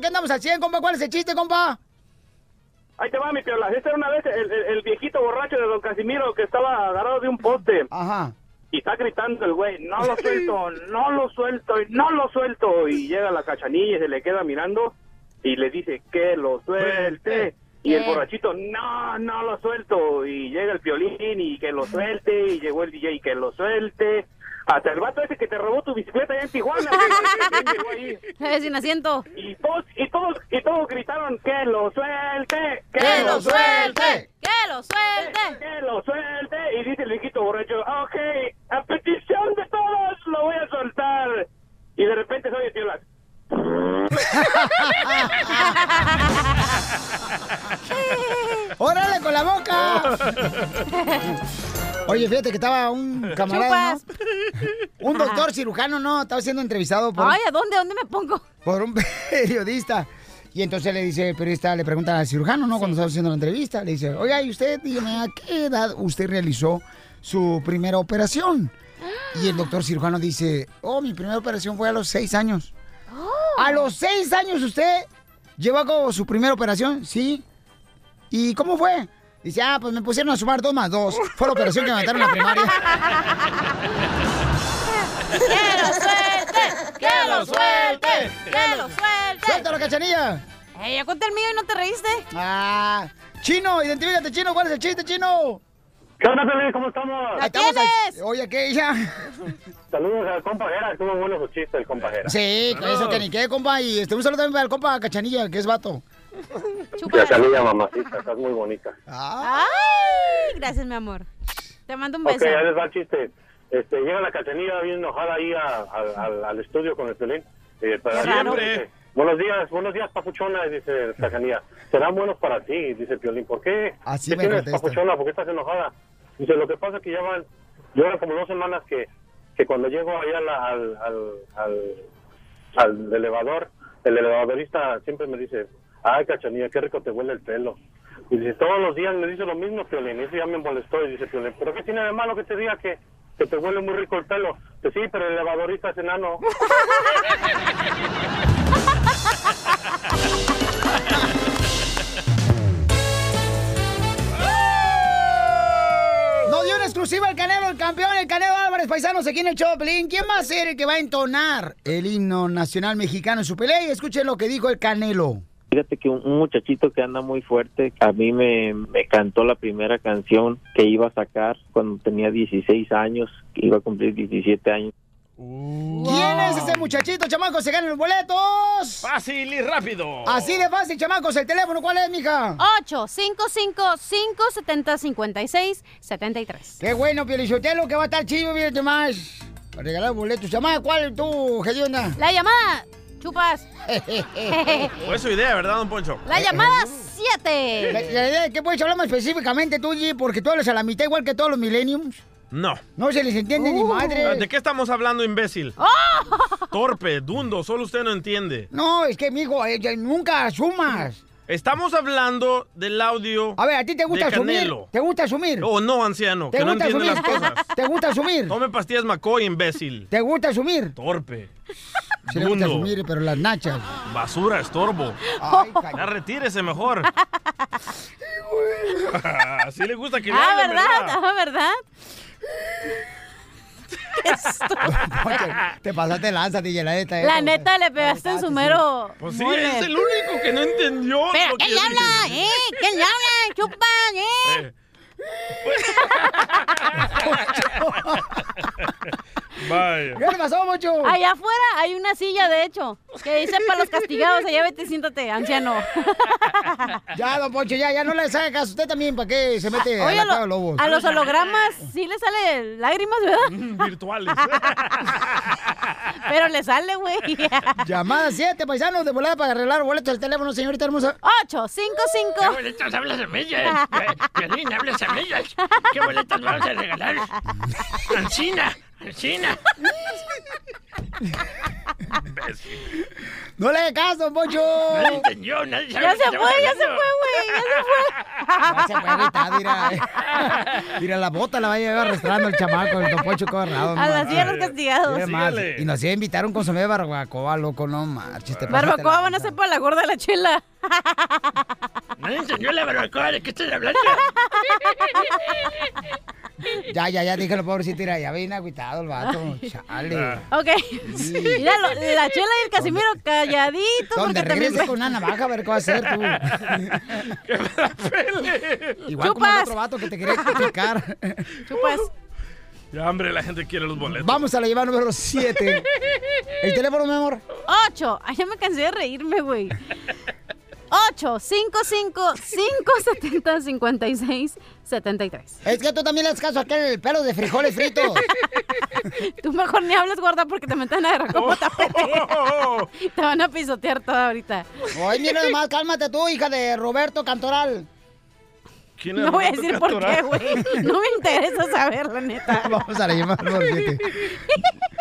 ¿Qué andamos al haciendo, compa? ¿Cuál es el chiste, compa? Ahí te va, mi piola. Este era una vez el, el- el viejito borracho de don Casimiro que estaba agarrado de un poste. Ajá. Y está gritando el güey, no lo suelto, no lo suelto, y no lo suelto. Y llega la cachanilla y se le queda mirando y le dice, que lo suelte. Y el ¿Qué? borrachito, no, no lo suelto. Y llega el violín y que lo suelte. Y llegó el DJ y que lo suelte. Hasta el vato ese que te robó tu bicicleta allá en Tijuana. llegó ahí. Sin asiento. Y todos, y todos, y todos gritaron, que lo suelte, ¡Que lo suelte! ¡Que lo suelte! que lo suelte. Y dice el viejito borracho, ok, a petición de todos lo voy a soltar. Y de repente se oye tiolas. ¡Órale con la boca! Oye, fíjate que estaba un camarada, ¿no? Un doctor cirujano, ¿no? Estaba siendo entrevistado por, Ay, ¿a dónde? ¿A dónde me pongo? por un periodista. Y entonces le dice el periodista, le pregunta al cirujano, ¿no? Cuando estaba haciendo la entrevista, le dice, oiga, y usted, dígame, ¿a qué edad usted realizó su primera operación? Y el doctor cirujano dice, oh, mi primera operación fue a los seis años. ¿A los seis años usted llevó a cabo su primera operación? Sí. ¿Y cómo fue? Dice, ah, pues me pusieron a sumar dos más dos. Fue la operación que me mataron en la primaria. ¡Que lo suelte! ¡Que lo suelte! ¡Que lo suelte! ¡Suéltalo, cachanilla! Eh, ya conté el mío y no te reíste. Ah, chino, identifícate, chino, ¿cuál es el chiste, chino? ¿Qué onda, Pelín? ¿Cómo estamos? ¿La estamos tienes? Oye, ¿qué, ya? Saludos al compajera, estuvo bueno su chiste, el compajera. Sí, con eso que ni qué, compa. Y este, un saludo también para el compa Cachanilla, que es vato. Chúpala. Cachanilla, mamacita, estás muy bonita. Ah, Ay, gracias, mi amor. Te mando un Ok, beso. ahí les va el chiste. Este, llega la cachanilla bien enojada ahí a- a- al, al estudio con el pelín. Eh, para- dice, buenos días, buenos días, papuchona, dice cachanilla. Serán buenos para ti, dice Piolín. ¿Por qué? Así ¿Qué me tienes, contesta. papuchona? ¿Por qué estás enojada? Dice, lo que pasa es que ya van, llevan como dos semanas que, que cuando llego ahí a la- al, al, al, al elevador, el elevadorista siempre me dice, ay, cachanilla, qué rico te huele el pelo. Y dice, todos los días me dice lo mismo, Piolín. Y eso ya me molestó. Y dice Piolín, ¿pero qué tiene de malo que te diga que, que te huele muy rico el pelo? Dice, sí, pero el elevadorista es enano. Nos dio una exclusiva el Canelo, el campeón, el Canelo Álvarez, paisanos, aquí en el Choplin. ¿Quién va a ser el que va a entonar el himno nacional mexicano en su pelea? Escuchen lo que dijo el Canelo. Fíjate que un muchachito que anda muy fuerte, a mí me, me cantó la primera canción que iba a sacar cuando tenía 16 años, que iba a cumplir 17 años. ¿Quién es ese muchachito, chamacos? ¿Se ganan los boletos? Fácil y rápido. Así de fácil, chamacos. ¿El teléfono cuál es, mija? 855-570-5673. Qué bueno, Pielichotelo, que va a estar chido, fíjate más. Para regalar boletos. Llamada, ¿cuál tú, Gedionda? La llamada, chupas. Fue su idea, ¿verdad, don Poncho? La llamada 7. La, la idea es que puedes hablar más específicamente tú, G, porque tú hablas a la mitad igual que todos los millenniums. No. No se les entiende ni madre. ¿De qué estamos hablando, imbécil? Torpe, dundo, solo usted no entiende. No, es que, mijo, eh, nunca asumas. Estamos hablando del audio. A ver, ¿a ti te gusta asumir? ¿Te gusta asumir? Oh, no, anciano, ¿Te que no gusta entiende las asumir? cosas. ¿Te gusta asumir? Tome pastillas McCoy, imbécil. ¿Te gusta asumir? Torpe. Sí le gusta asumir, pero las nachas. Basura, estorbo. Ay, ya retírese mejor. Así le gusta que le Ah, hablen, ¿verdad? Ah, ¿verdad? Te pasaste lanza, DJ, la neta. eh. La neta le pegaste en su mero. Pues sí, mole. es el único que no entendió. Pero, ¿quién le habla? ¿Eh? ¿Quién le habla? Chupan, ¿eh? Vaya. ¿Qué le pasó, Mocho? Allá afuera hay una silla, de hecho, que dice para los castigados. Allá vete, siéntate, anciano. Ya, don Poncho, ya, ya no le saque caso. Usted también, ¿para qué se mete a Oye, la lo- lobos? a los hologramas sí le sale lágrimas, ¿verdad? Virtuales. Pero le sale, güey. Llamada 7, paisanos, de volada para arreglar boletos del teléfono, señorita hermosa. 855. ¿Qué boletos hablas de millas? Piolín, hablas millas. ¿Qué boletos vamos a regalar? Ancina, Ancina. No le haga caso, don Poncho. Nadie entendió, nadie sabe Ya se fue, ya se fue, güey. Ya se fue. Ya se fue agüitado, mira. Mira, la bota la va a llevar arrastrando el chamaco, el don Poncho corrado. A la silla de los castigados. Y nos iba a invitar un consomé de barbacoa, loco, no marches. Barbacoa van a ser para la gorda de la chela. Nadie entendió la barbacoa, ¿de qué estás hablando? Ya, ya, ya, dígalo, pobrecito, mira, ya viene agüitado el vato. Chale. Ok. Mira, lo- la chela y el Casimiro calladitos. Donde porque también... con una navaja a ver qué va a hacer tú. Igual como el otro vato que te quería explicar. Chupas. Ya, hombre, la gente quiere los boletos. Vamos a la llevar número 7. ¿El teléfono, mi amor? 8. Ay, ya me cansé de reírme, güey. 8, 5, 5, 5, 70, 56, 73. Es que tú también le das caso a aquel pelo de frijoles fritos. Tú mejor ni hables, gorda, porque te meten a tapete. Te van a pisotear toda ahorita. Oye, mira nomás, cálmate tú, hija de Roberto Cantoral. ¿Quién No voy a decir por qué, güey. No me interesa saber, la neta. Vamos a la llamada número 7.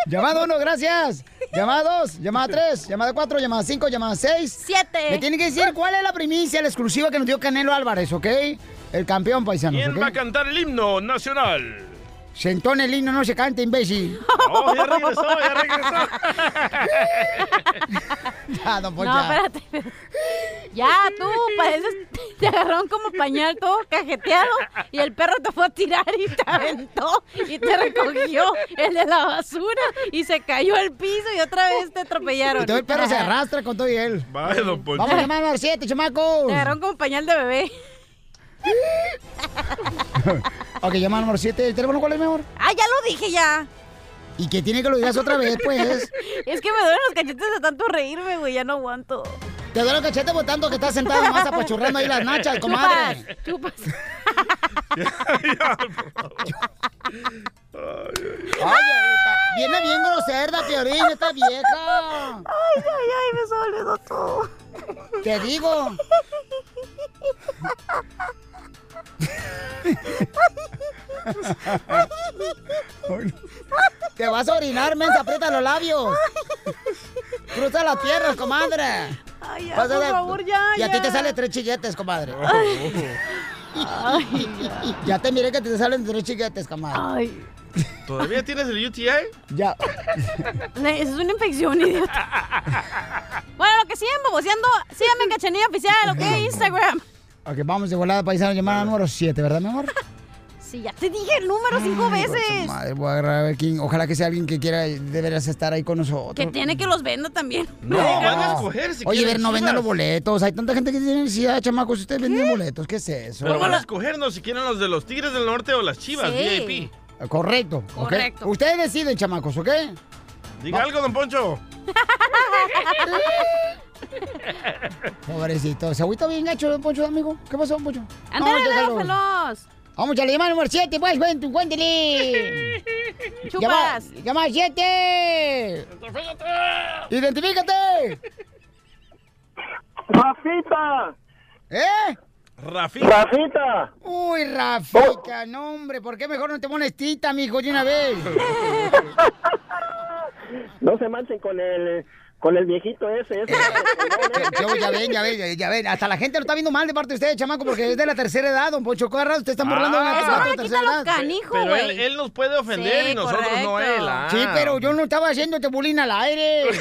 Llamada 1, gracias. Llamada 2, llamada 3, llamada 4, llamada 5, llamada 6. 7. Me tiene que decir cuál es la primicia, la exclusiva que nos dio Canelo Álvarez, ¿ok? El campeón paisano. ¿Quién va a cantar el himno nacional? Sentón el himno, no se canta, imbécil. Oh, ya regresó, ya regresó. ya, don Poncho. No, espérate. Ya, tú, pareces, te agarraron como pañal todo cajeteado y el perro te fue a tirar y te aventó y te recogió el de la basura y se cayó al piso y otra vez te atropellaron. Y todo el perro se arrastra con todo y él. Vaya, don Poncho. Vamos a llamar número 7, chamacos. Te agarraron como pañal de bebé. Ok, llamada número 7. ¿El teléfono cuál es, mi amor? Ah, ya lo dije ya. Y que tiene que lo digas otra vez, pues. Es que me duelen los cachetes de tanto reírme, güey, ya no aguanto. Te duele el cachete por tanto que estás sentado nomás apachurrando ahí las nachas, comadre. Chupas, Oye, está- viene bien grosera, Piorín, esta vieja. Ay, ay, ay, me está doliendo todo. Te digo. Te vas a orinar, mensa, aprieta los labios. Cruza las piernas, comadre. Ay, ya, Vas a por favor, ya, Y a ti te salen tres chilletes, comadre. Ay, ya. Ya te miré que te salen tres chilletes, comadre. Ay. ¿Todavía tienes el UTI? Ya. Es una infección, idiota. Bueno, lo que siguen baboseando, síganme en Cachanilla Oficial, ¿ok? Instagram. Ok, vamos de volada, paisano, llamada número 7, ¿verdad, mi amor? Sí, ya te dije el número cinco Ay, de veces. Madre, voy a agarrar a ver quién. Ojalá que sea alguien que quiera, deberías estar ahí con nosotros. Que tiene que los venda también. No, van a escoger si Oye, quieren ver, no vendan los boletos. Hay tanta gente que tiene necesidad, chamacos. Ustedes venden boletos. ¿Qué es eso? Pero van a escogernos si quieren los de los Tigres del Norte o las Chivas, Sí. VIP. Correcto. Correcto. Ustedes deciden, chamacos, ¿ok? Diga algo, don Poncho. Pobrecito. ¿Se agüita bien gacho, don Poncho, amigo? ¿Qué pasó, don Poncho? Ándale, déjalos. Vamos a llamar número 7, pues, cuéntale. Chupas. Llama, llama 7. Identifícate. Rafita. ¿Eh? Rafita. Rafita. Uy, Rafita, no, hombre, ¿por qué mejor no te pones tita, mijo, de una vez? No se manchen con el con el viejito ese. ese Yo, ya ven, ya ven, ya ven. Hasta la gente lo está viendo mal de parte de usted, chamaco, porque es de la tercera edad, don Poncho Corra. Usted está burlando de Ah. de tercera edad. Pero él, él nos puede ofender Sí, y nosotros no él. ah. Sí, pero yo no estaba haciéndote bullying al aire.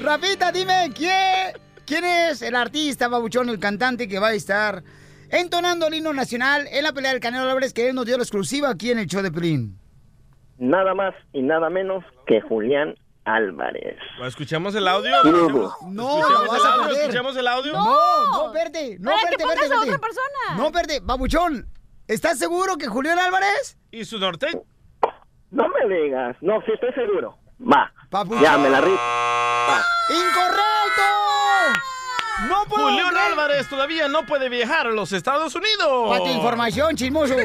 Rafita, dime, ¿quién, ¿quién es el artista, babuchón, el cantante que va a estar entonando el himno nacional en la pelea del Canelo Álvarez que él nos dio la exclusiva aquí en el show de Pelín? Nada más y nada menos que Julián Álvarez. ¿Escuchamos el audio? ¿Escuchamos, No, ¿Escuchamos vas el a audio? perder. ¿Escuchamos el audio? No, no, verde, no, verde, verde, a verde. otra persona. No, verde, babuchón, ¿estás seguro que Julián Álvarez? ¿Y su norte? No me digas. No, sí estoy seguro. Va. Papuchón. Ya me la ri. ¡Incorrecto! ¡No puedo Julián creer! Álvarez todavía no puede viajar a los Estados Unidos. Para tu información, chismoso.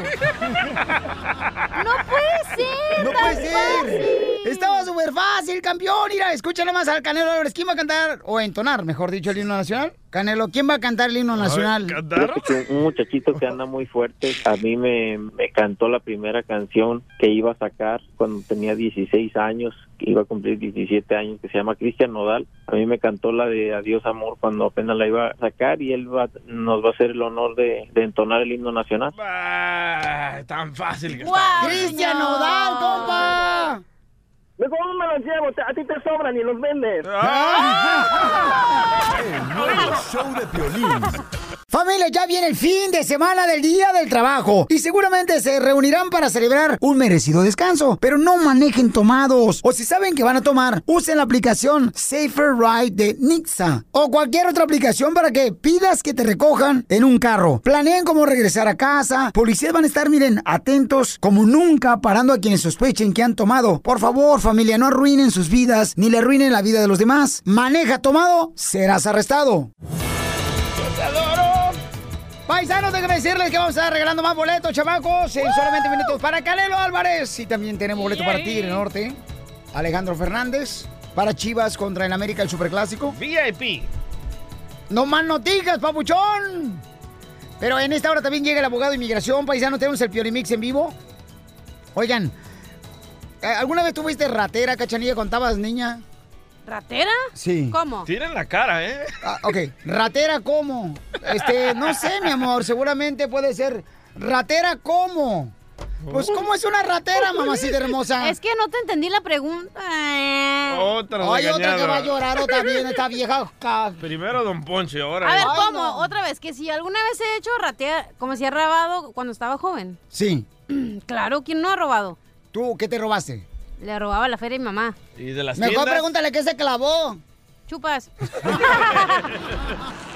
No puede ser. No puede ser. fácil. Estaba súper fácil, campeón. Mira, escúchale más al Canelo Álvarez. ¿Quién va a cantar, o entonar, mejor dicho, el himno nacional? Canelo, ¿quién va a cantar el himno nacional? Un muchachito que anda muy fuerte, a mí me, me cantó la primera canción que iba a sacar cuando tenía 16 años, que iba a cumplir 17 años, que se llama Cristian Nodal. A mí me cantó la de Adiós Amor cuando apenas la iba a sacar y él va, nos va a hacer el honor de, de entonar el himno nacional. Ah, tan fácil que ¡Cristian Nodal, compa! ¿Cómo me los llevo? A ti te sobran y los vendes. El nuevo show de Piolín. Familia, ya viene el fin de semana del Día del Trabajo y seguramente se reunirán para celebrar un merecido descanso, pero no manejen tomados o si saben que van a tomar, usen la aplicación Safer Ride de Nixa o cualquier otra aplicación para que pidas que te recojan en un carro. Planeen cómo regresar a casa, policías van a estar, miren, atentos como nunca parando a quienes sospechen que han tomado. Por favor, familia, no arruinen sus vidas ni le arruinen la vida de los demás. Maneja tomado, serás arrestado. Paisanos, déjenme decirles que vamos a estar regalando más boletos, chamacos, en solamente minutos para Canelo Álvarez. Y también tenemos boleto para Tigre Norte, Alejandro Fernández, para Chivas contra el América, el Superclásico. VIP. No más noticias, papuchón. Pero en esta hora también llega el abogado de inmigración, paisano, tenemos el Piorimix en vivo. Oigan, ¿eh, ¿alguna vez tuviste ratera, cachanilla, contabas, niña? ¿Ratera? Sí. ¿Cómo? Tienen la cara, ¿eh? Ah, ok, ratera cómo? Este, no sé, mi amor, seguramente puede ser. ¿Ratera cómo? Pues, ¿cómo es una ratera, mamacita hermosa? Es que no te entendí la pregunta. Otra Hay otra que va a llorar otra bien, esta vieja. Primero Don Ponche, ahora. A ver. ¿cómo? Otra vez, que si alguna vez he hecho ratea, como si he robado cuando estaba joven. Sí. Claro, ¿quién no ha robado? ¿Tú qué te robaste? Le robaba la feria a mi mamá. ¿Y de las Mejor tiendas? pregúntale qué se clavó. Chupas.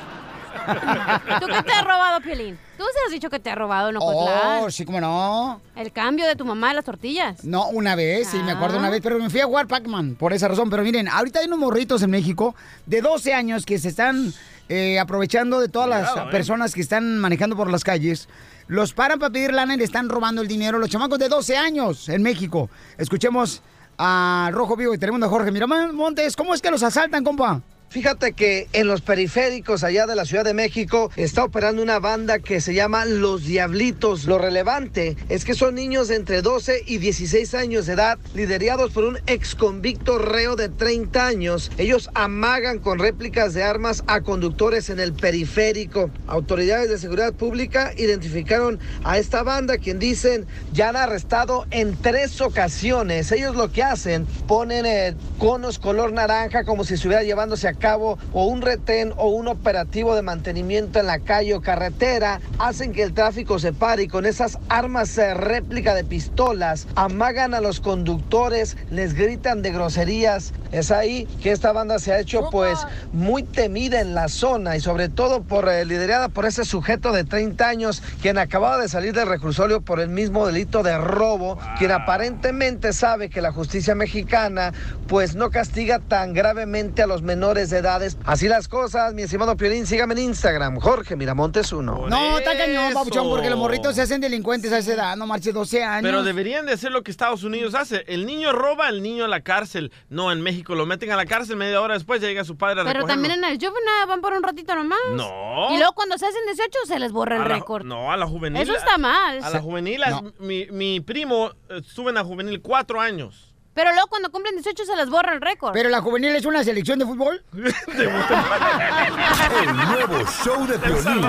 ¿Tú qué te has robado, Piolín? Tú sí has dicho que te has robado, ¿no? Pues, Oh, sí, cómo no. El cambio de tu mamá de las tortillas. No, una vez, sí, me acuerdo Ah. una vez, pero me fui a jugar Pac-Man por esa razón. Pero miren, ahorita hay unos morritos en México de 12 años que se están eh, aprovechando de todas las eh. personas que están manejando por las calles. Los paran para pedir lana y le están robando el dinero. Los chamacos de 12 años en México. Escuchemos a Rojo Vivo y tenemos a Jorge Miramón Montes. ¿Cómo es que los asaltan, compa? Fíjate que en los periféricos allá de la Ciudad de México está operando una banda que se llama Los Diablitos. Lo relevante es que son niños entre 12 y 16 años de edad, liderados por un ex convicto reo de 30 años. Ellos amagan con réplicas de armas a conductores en el periférico. Autoridades de seguridad pública identificaron a esta banda, quien dicen ya han arrestado en tres ocasiones. Ellos lo que hacen, ponen eh, conos color naranja como si estuviera llevándose a cabo o un retén o un operativo de mantenimiento en la calle o carretera, hacen que el tráfico se pare y con esas armas eh, réplica de pistolas amagan a los conductores, les gritan de groserías. Es ahí que esta banda se ha hecho pues muy temida en la zona y sobre todo por eh, liderada por ese sujeto de 30 años quien acababa de salir del reclusorio por el mismo delito de robo, quien aparentemente sabe que la justicia mexicana pues no castiga tan gravemente a los menores de edades. Así las cosas, mi estimado Piolín, sígame en Instagram, Jorge Miramontes uno. No, está cañón, papuchón, porque los morritos se hacen delincuentes a esa edad, no marches 12 años. Pero deberían de hacer lo que Estados Unidos hace. El niño roba, el niño a la cárcel. No, en México lo meten a la cárcel media hora después ya llega su padre a Pero recogerlo. también en el juvenile van por un ratito nomás. No. Y luego cuando se hacen 18 se les borra el récord. No, a la juvenil. Eso está mal. A la juvenil, mi, mi primo eh, estuvo en la juvenil cuatro años. Pero luego cuando cumplen 18 se les borra el récord. ¿Pero la juvenil es una selección de fútbol? El nuevo show de Piolín.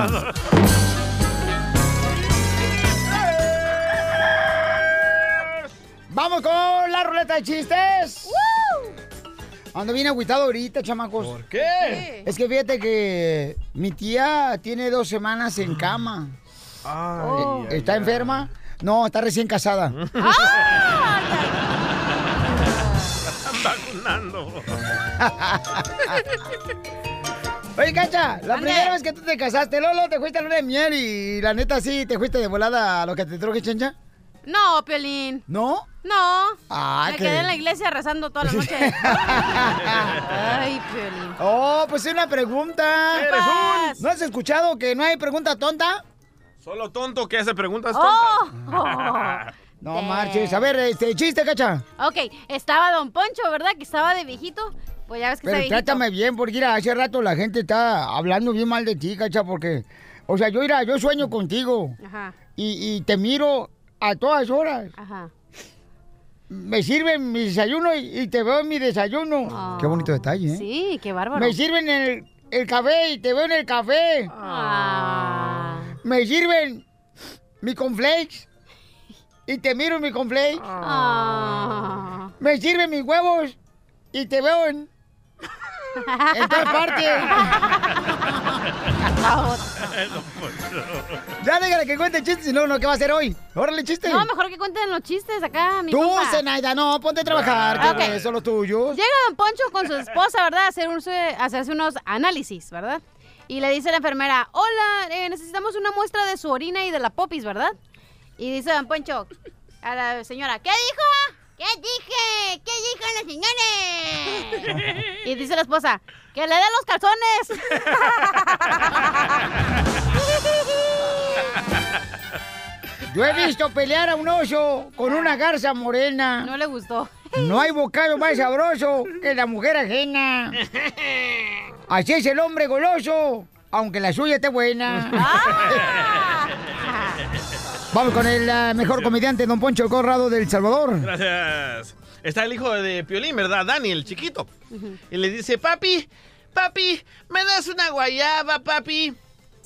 ¡Vamos con la ruleta de chistes! Ando bien agüitado ahorita, chamacos. ¿Por qué? Es que fíjate que mi tía tiene dos semanas en cama. Ay, Eh, ¿Está enferma? No, está recién casada. Están vacunando. Oye, Cacha, la primera vez que tú te casaste, Lolo, te fuiste a luna de miel y la neta sí, te fuiste de volada a lo que te troque, chencha. No, Piolín. ¿No? No. Ah, Me que- quedé en la iglesia rezando toda la noche. Ay, Piolín. Oh, pues es una pregunta. Eres un- ¿No has escuchado que no hay pregunta tonta? Solo tonto que hace preguntas Oh. No marches. A ver, este chiste, Cacha. Ok, estaba Don Poncho, ¿verdad? Que estaba de viejito. Pues ya ves que Pero está viejito. trátame bien, porque mira, hace rato la gente está hablando bien mal de ti, Cacha, porque, o sea, yo mira, yo sueño contigo Ajá, y, y te miro a todas horas. ajá. Me sirven mi desayuno y, y te veo en mi desayuno. Qué bonito detalle, ¿eh? Ah. Sí, qué bárbaro. Me sirven el, el café y te veo en el café. Ah. Me sirven mi conflakes y te miro en mi conflakes. Ah. Me sirven mis huevos y te veo en, en todas partes. Ya déjale que cuente chistes, si no, no, ¿qué va a hacer hoy? Órale, chiste. No, mejor que cuenten los chistes acá, mi Tú, compa. Zenaida, no, ponte a trabajar, Ah, que ok. eso es lo tuyo. Llega Don Poncho con su esposa, ¿verdad? A, hacer un- a hacerse unos análisis, ¿verdad? Y le dice la enfermera, hola, eh, necesitamos una muestra de su orina y de la popis, ¿verdad? Y dice Don Poncho a la señora, ¿qué dijo? ¿Qué dije? ¿Qué dijo la señora? Y dice la esposa, que le dé los calzones. Yo he visto pelear a un oso con una garza morena. No le gustó. No hay bocado más sabroso que la mujer ajena. Así es el hombre goloso, aunque la suya esté buena. Vamos con el ah, mejor comediante, don Poncho Corrado del Salvador. Gracias. Está el hijo de Piolín, ¿verdad? Dani, el chiquito. Y le dice, papi, papi, ¿me das una guayaba, papi?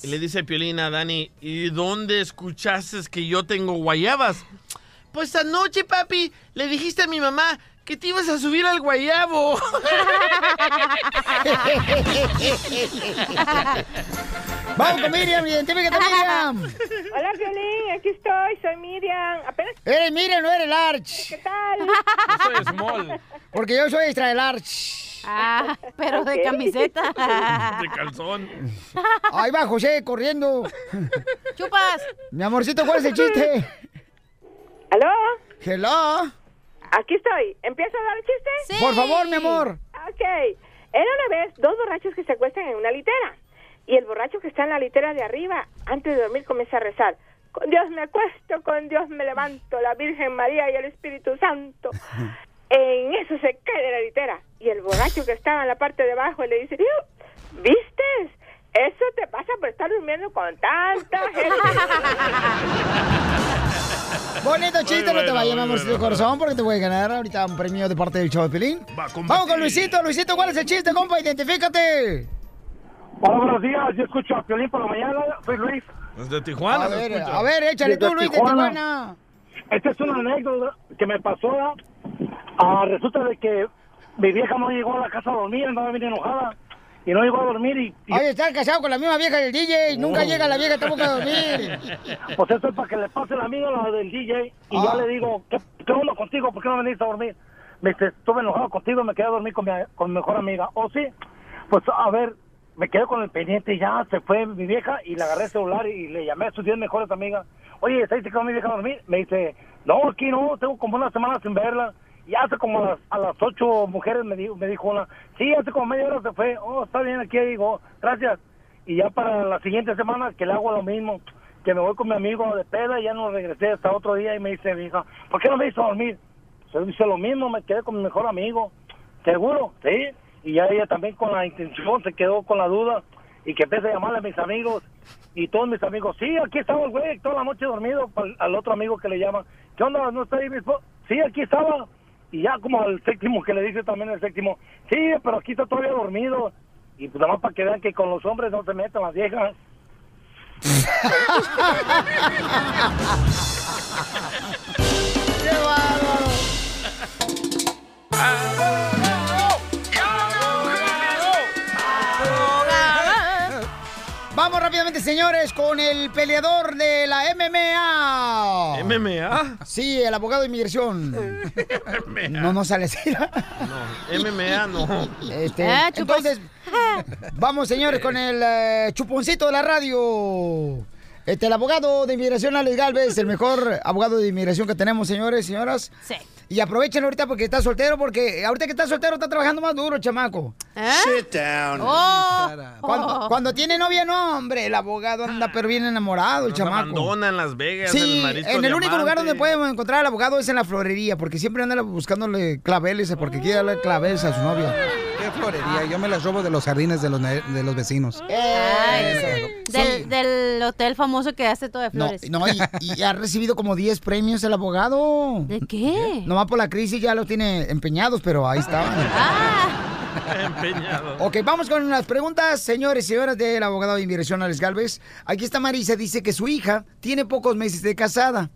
Y le dice Piolín a Dani, ¿y dónde escuchaste que yo tengo guayabas? Pues anoche, papi, le dijiste a mi mamá que te ibas a subir al guayabo. Vamos con Miriam, identifícate, Miriam. Hola, Violín, aquí estoy, soy Miriam. Apenas... Eres Miriam, no eres Large. ¿Qué tal? Yo soy small. Porque yo soy extra large. Ah, pero de camiseta. De calzón. Ahí va José corriendo. Chupas. Mi amorcito, ¿cuál es el chiste? ¿Aló? Hello. Aquí estoy. ¿Empiezo a dar el chiste? Por favor, mi amor. Ok. Era una vez dos borrachos que se acuestan en una litera. Y el borracho que está en la litera de arriba, antes de dormir, comienza a rezar. Con Dios me acuesto, con Dios me levanto, la Virgen María y el Espíritu Santo. En eso se cae de la litera. Y el borracho que estaba en la parte de abajo le dice, "Iu, ¿vistes? Eso te pasa por estar durmiendo con tanta gente. Bonito chiste, no te vayas, amorcito bueno. corazón, porque te voy a ganar ahorita un premio de parte del show de Pelín. Vamos con Luisito. Luisito, ¿cuál es el chiste, compa? Identifícate. Hola, buenos días. Yo escucho a Piolín por la mañana. Soy Luis. Desde Tijuana. A ver, a ver, échale Desde tú, Luis, de Tijuana. Tijuana. Esta es una anécdota que me pasó. Ah, resulta de que mi vieja no llegó a la casa a dormir, andaba bien enojada. Y no llegó a dormir y... y- Oye, estás casado con la misma vieja del DJ nunca llega la vieja tampoco a dormir. Pues eso es para que le pase la amiga la del DJ. Y Ah. yo le digo, ¿qué, qué onda contigo? ¿Por qué no veniste a dormir? Me dice, estuve enojado contigo, me quedé a dormir con mi, con mi mejor amiga. ¿Oh, sí? Pues, a ver, me quedé con el pendiente y ya se fue mi vieja y le agarré el celular y le llamé a sus 10 mejores amigas. Oye, ¿está ahí se quedó mi vieja a dormir? Me dice, no, aquí no, tengo como una semana sin verla. Y hace como a las, a las ocho mujeres me dijo, me dijo una, sí, hace como media hora se fue. Oh, está bien, aquí digo, gracias. Y ya para la siguiente semana que le hago lo mismo, que me voy con mi amigo de peda y ya no regresé hasta otro día y me dice mi hija, ¿por qué no me hizo dormir? Se dice lo mismo, me quedé con mi mejor amigo, seguro, sí. Y ya ella también con la intención se quedó con la duda y que empecé a llamarle a mis amigos y todos mis amigos, sí, aquí estaba el güey, toda la noche dormido, al, al otro amigo que le llama, ¿qué onda? ¿No está ahí mi esposo? Sí, aquí estaba. Y ya como al séptimo que le dice también el séptimo, sí, pero aquí está todavía dormido. Y pues nada más para que vean que con los hombres no se metan las viejas. ¡Qué bárbaro! Rápidamente, señores, con el peleador de la MMA. ¿MMA? Sí, el abogado de inmigración. No, no sale así. No, MMA no. Este, Ah, entonces, vamos, señores, con el eh, chuponcito de la radio. Este, el abogado de inmigración, Alex Galvez, el mejor abogado de inmigración que tenemos, señores, señoras. Sí. Y aprovechen ahorita porque está soltero, porque ahorita que está soltero está trabajando más duro, chamaco. Sit down. Oh. Cuando, cuando tiene novia, no, hombre, el abogado anda pero bien enamorado, el Nos chamaco. abandona en Las Vegas, Sí, el marisco en el único lugar donde podemos encontrar al abogado es en la florería, porque siempre anda buscándole claveles, porque quiere darle claveles a su novia. Qué florería, yo me las robo de los jardines de los, de los vecinos. Eh, Del, del hotel famoso que hace todo de No, flores. no, y, y ha recibido como 10 premios el abogado. ¿De qué? Nomás por la crisis ya los tiene empeñados, pero ahí estaban. Empeñado. Ok, vamos con las preguntas, señores y señoras del abogado de inmigración Alex Galvez. Aquí está Marisa, dice que su hija tiene pocos meses de casada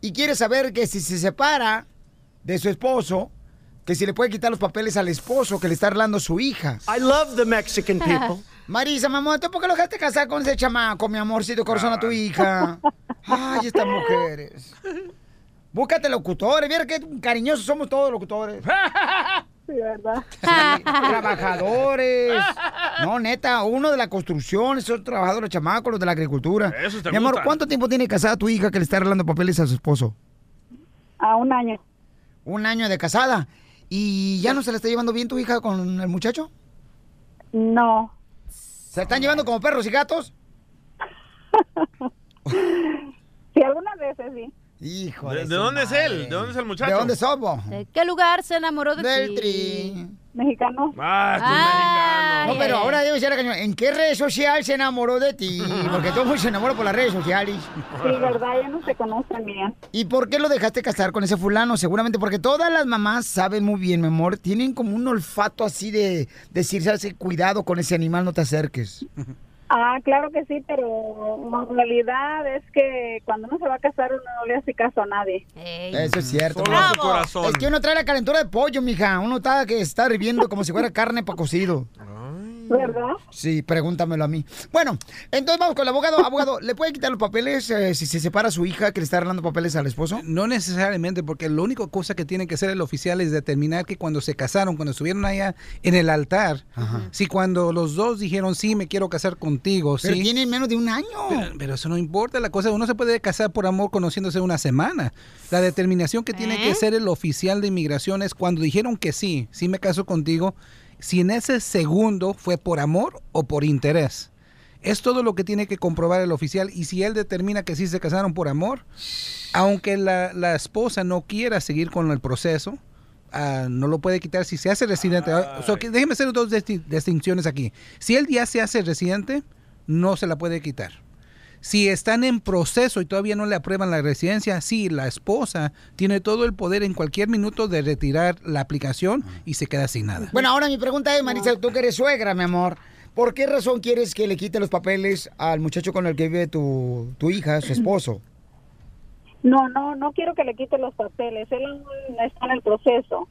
y quiere saber que si se separa de su esposo, que si le puede quitar los papeles al esposo que le está arreglando su hija. I love the Mexican people. Marisa, mamá, ¿tú por qué lo dejaste casar con ese chamaco, mi amorcito corazón, a tu hija? Ay, estas mujeres. Búscate locutores, mira qué cariñosos somos todos locutores. Sí, ¿verdad? Sí, trabajadores. No, neta, uno de la construcción, esos trabajadores chamacos, los de la agricultura. Esos te Mi amor. ¿cuánto tiempo tiene casada tu hija que le está arreglando papeles a su esposo? A un año. Un año de casada. ¿Y ya no se la está llevando bien tu hija con el muchacho? No. ¿Se están llevando como perros y gatos? Sí, algunas veces sí. Hijo ¿De, de de su dónde es él? ¿De dónde es el muchacho? ¿De dónde somos? ¿De qué lugar se enamoró de Del ti? tri. Mexicano. Ah, Ay, No, pero ahora debe ser la. ¿En qué red social se enamoró de ti? Porque todo el mundo se enamora por las redes sociales. Sí, verdad, ya no se conocen bien. ¿Y por qué lo dejaste casar con ese fulano? Seguramente porque todas las mamás saben muy bien, mi amor. Tienen como un olfato así de decir, ¿sabes? Cuidado con ese animal, no te acerques. Ah, claro que sí, pero la realidad es que cuando uno se va a casar uno no le hace caso a nadie. Eso es cierto. Solo a su corazón. Es que uno trae la calentura de pollo, mija. Uno está que está hirviendo como si fuera carne para cocido. ¿Verdad? Sí, pregúntamelo a mí. Bueno, entonces vamos con el abogado. Abogado, ¿le puede quitar los papeles eh, si se separa su hija que le está arreglando papeles al esposo? No necesariamente, porque la única cosa que tiene que hacer el oficial es determinar que cuando se casaron, cuando estuvieron allá en el altar, si cuando los dos dijeron, sí, me quiero casar contigo, Pero sí. tienen menos de un año. Pero, pero eso no importa, la cosa, uno se puede casar por amor conociéndose una semana. La determinación que tiene que ser el oficial de inmigración es cuando dijeron que sí, sí me caso contigo, si en ese segundo fue por amor o por interés. Es todo lo que tiene que comprobar el oficial y si él determina que sí se casaron por amor, aunque la, la esposa no quiera seguir con el proceso, ah, no lo puede quitar si se hace residente. Ah, so déjeme hacer dos disti- distinciones aquí. Si él ya se hace residente, no se la puede quitar. Si están en proceso y todavía no le aprueban la residencia, sí, la esposa tiene todo el poder en cualquier minuto de retirar la aplicación y se queda sin nada. Bueno, ahora mi pregunta es, Marisa, tú que eres suegra, mi amor. ¿Por qué razón quieres que le quite los papeles al muchacho con el que vive tu, tu hija, su esposo? No, no, no quiero que le quite los papeles. Él aún está en el proceso.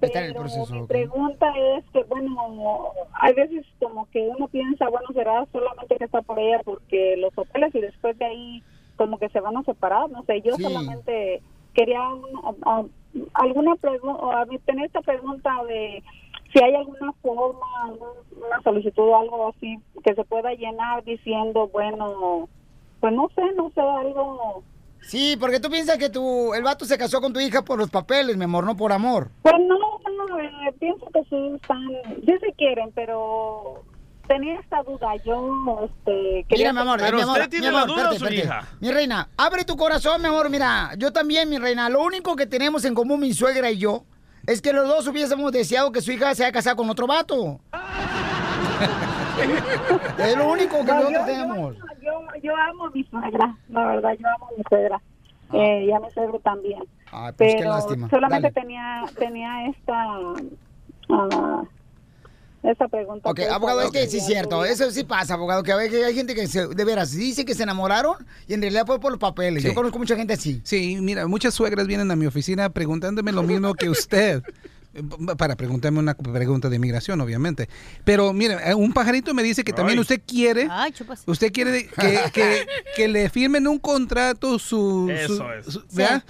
Está en el Pero proceso. mi pregunta es que, bueno, hay veces como que uno piensa, bueno, será solamente que está por ella porque los papeles y después de ahí como que se van a separar, no sé, yo Sí. solamente quería un- a- a- alguna pregunta, tener esta pregunta de si hay alguna forma, una solicitud o algo así que se pueda llenar diciendo, bueno, pues no sé, no sé, algo... Sí, porque tú piensas que tu, el vato se casó con tu hija por los papeles, mi amor, no por amor. Pues no, no, eh, pienso que sí están, sí se quieren, pero tenía esta duda. Yo, este, quería... Mira, mi amor, mi amor, mi amor, espérate, espérate. Mi reina, abre tu corazón, mi amor. Mira, yo también, mi reina. Lo único que tenemos en común, mi suegra y yo, es que los dos hubiésemos deseado que su hija se haya casado con otro vato. Es lo único que No, nosotros yo- tenemos. Yo, yo amo a mi suegra, la verdad, yo amo a mi suegra. Eh, y a mi suegro también. Ay, pues qué pero lástima. solamente Dale. tenía tenía esta ah, esta pregunta. Ok, abogado, es que sí es cierto, eso sí pasa, abogado, que a veces hay gente que se, de veras dice que se enamoraron y en realidad fue por los papeles. Yo conozco mucha gente así. Sí, mira, muchas suegras vienen a mi oficina preguntándome lo mismo que usted. Eh, Para preguntarme una pregunta de inmigración, obviamente. Pero mire, eh, un pajarito me dice que también Ay. usted quiere, Ay, chupas. usted quiere que, que- que le firmen un contrato su, Eso su- es. su- ¿verdad?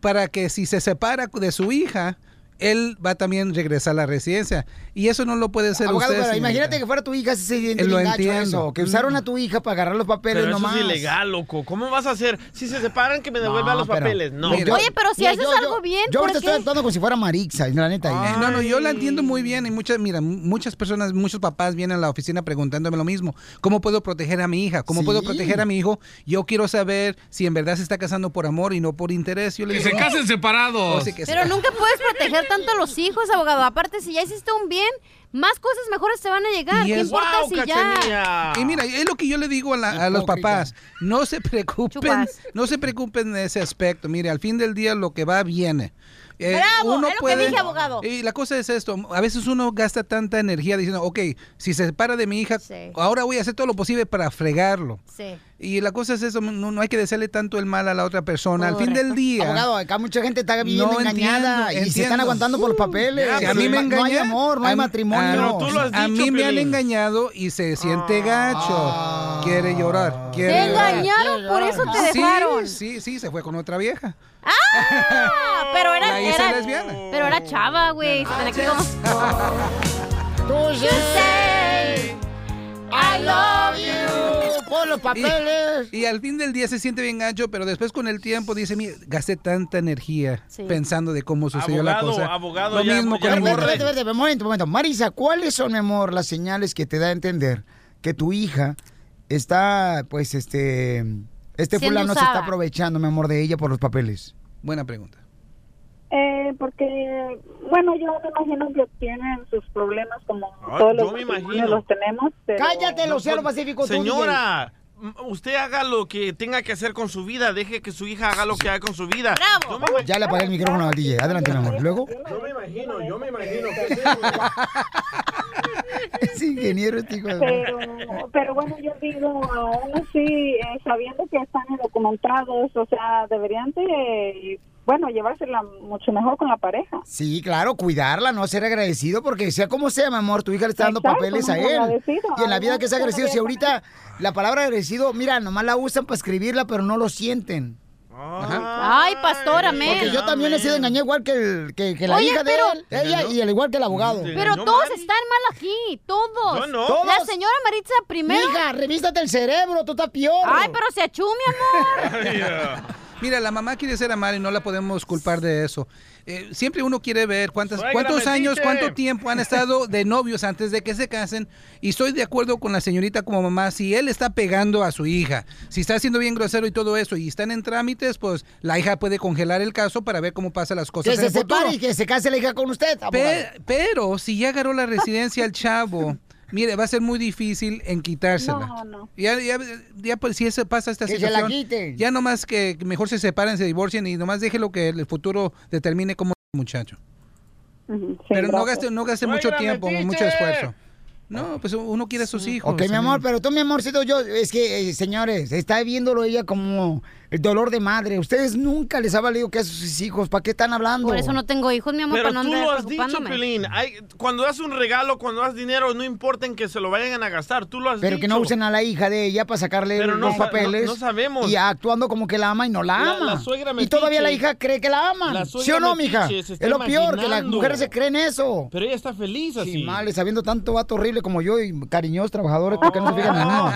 para que si se separa de su hija, él va también a regresar a la residencia. Y eso no lo puede hacer Abogado, usted. pero imagínate que fuera tu hija, si se entiendo. eso, que usaron a tu hija para agarrar los papeles Pero eso nomás. es ilegal, loco. ¿Cómo vas a hacer? Si se separan, que me devuelvan los pero- papeles. No. Mira, Oye, pero si mira, haces yo- yo- algo bien, Yo ¿por ahorita qué? estoy actuando como si fuera Marixa, la neta. Eh, no, no, yo la entiendo muy bien y muchas, mira, mu- muchas personas, muchos papás vienen a la oficina preguntándome lo mismo. ¿Cómo puedo proteger a mi hija? ¿Cómo Sí. puedo proteger a mi hijo? Yo quiero saber si en verdad se está casando por amor y no por interés. Yo le Que se casen separados. O sea que Pero se- nunca puedes proteger tanto a los hijos, abogado. Aparte, si ya hiciste un bien, más cosas mejores te van a llegar. Y ¿Qué importa si ya? Y mira, es lo que yo le digo a, la- a los papás. No se preocupen, Chupas. no se preocupen de ese aspecto. Mire, al fin del día lo que va viene. Eh, Bravo, es lo que dije, abogado. Y la cosa es esto, a veces uno gasta tanta energía diciendo, ok, si se separa de mi hija, Sí. ahora voy a hacer todo lo posible para fregarlo. Sí. Y la cosa es eso, no, no hay que desearle tanto el mal a la otra persona. Al fin del día... Abogado, acá mucha gente está bien No engañada entiendo, y se están entiendo. aguantando por los papeles. A mí me no hay amor, no hay a- matrimonio. a- a mí me han engañado y se siente gacho. Quiere llorar. Quiere Te llorar. engañaron, por eso te Sí, dejaron. Sí, sí, se fue con otra vieja. ¡Ah! Pero era, La era- lesbiana. pero era chava, güey. Se tenía que Tú You say I love los papeles. Y, y al fin del día se siente bien gacho, pero después con el tiempo dice, mira, gasté tanta energía Sí. pensando de cómo sucedió la Abogado, cosa. abogado, Lo ya- mismo ya con morro. espérate, espérate, un momento, un momento. Marisa, ¿cuáles son, mi amor, las señales que te da a entender que tu hija está, pues, este, este fulano se está aprovechando, mi amor, de ella por los papeles? Buena pregunta. Eh, porque, bueno, yo me imagino que tienen sus problemas como Ah, todos los me los tenemos. Pero... Cállate, el Océano pues, Pacífico. Señora, m- usted haga lo que tenga que hacer con su vida. Deje que su hija haga lo que haga con su vida. Me DJ. Ya le apagué el micrófono al DJ. Adelante, mi amor. Luego. Yo me imagino, yo me imagino que Es ingeniero este hijo de... pero, pero bueno, yo digo, aún así, eh, sabiendo que están documentados, o sea, deberían de, bueno, llevársela mucho mejor con la pareja. Sí, claro, cuidarla, no ser agradecido, porque sea como sea, mi amor, tu hija le está dando Exacto, papeles a no, él. agradecido. Y en la vida que es Además, agradecido, si ahorita la palabra agradecido, mira, nomás la usan para escribirla, pero no lo sienten. Ay, pastor, amén. Porque yo también he sido engañado igual que, el- que, que la Oye, hija pero- de él, ella y al igual que el abogado. Pero todos están mal aquí, todos. Yo no. La Todos. señora Maritza primero. Hija, revísate el cerebro, tú estás peor. Ay, pero se achú, mi amor. Mira, la mamá quiere ser amada y no la podemos culpar de eso. Eh, siempre uno quiere ver cuántas, cuántos años, cuánto tiempo han estado de novios antes de que se casen. Y estoy de acuerdo con la señorita como mamá. Si él está pegando a su hija, si está siendo bien grosero y todo eso, y están en trámites, pues la hija puede congelar el caso para ver cómo pasan las cosas. Que en se el separe y que se case la hija con usted. Pe- pero si ya agarró la residencia al chavo, mire, va a ser muy difícil en quitársela. No, no. Ya, ya, ya, pues, si eso pasa esta Que se la situación, quiten. ya nomás que mejor se separen, se divorcien y nomás déjelo que el futuro determine como muchacho. pero no gaste, no gaste mucho tiempo, metiche. mucho esfuerzo. No, pues uno quiere a sus hijos. Ok, mi amor, pero tú, mi amorcito, yo, es que, eh, señores, está viéndolo ella como el dolor de madre. Ustedes nunca les ha valido que a sus hijos. ¿Para qué están hablando? Por eso no tengo hijos, mi amor, Pero para no tú lo has dicho. Pelín. Hay- cuando das un regalo, cuando das dinero, no importa en que se lo vayan a gastar. Tú lo has Pero dicho. que no usen a la hija de ella para sacarle Pero no los papeles. no- no sabemos. Y actuando como que la ama y no la La- ama. la suegra y todavía la hija cree que la aman. La ¿Sí o no, mija? Es lo peor, que las mujeres se creen eso. Pero ella está feliz así. Sí, mal, sabiendo tanto vato horrible como yo y cariñosos trabajadores, ¿por qué no se fijan en uno?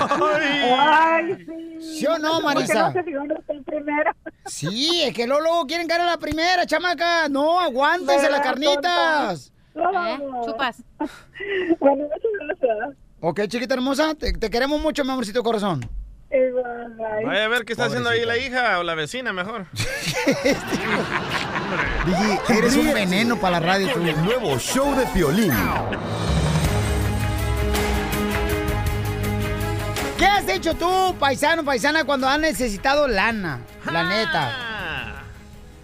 Ay, sí. ¿Sí o no, Porque Marisa? Hasta el primero. Sí, es que luego, luego quieren caer a la primera, chamaca. No, aguántense las ¿Verdad, carnitas. ¿Eh? Chupas. Bueno, muchas gracias. Ok, chiquita hermosa, te, te queremos mucho, mi amorcito corazón. Vaya a ver qué está haciendo ahí la hija o la vecina, mejor. Digi, eres un veneno para la radio, tú. El nuevo show de Piolín. ¿Qué has hecho tú, paisano, paisana, cuando has necesitado lana? La neta.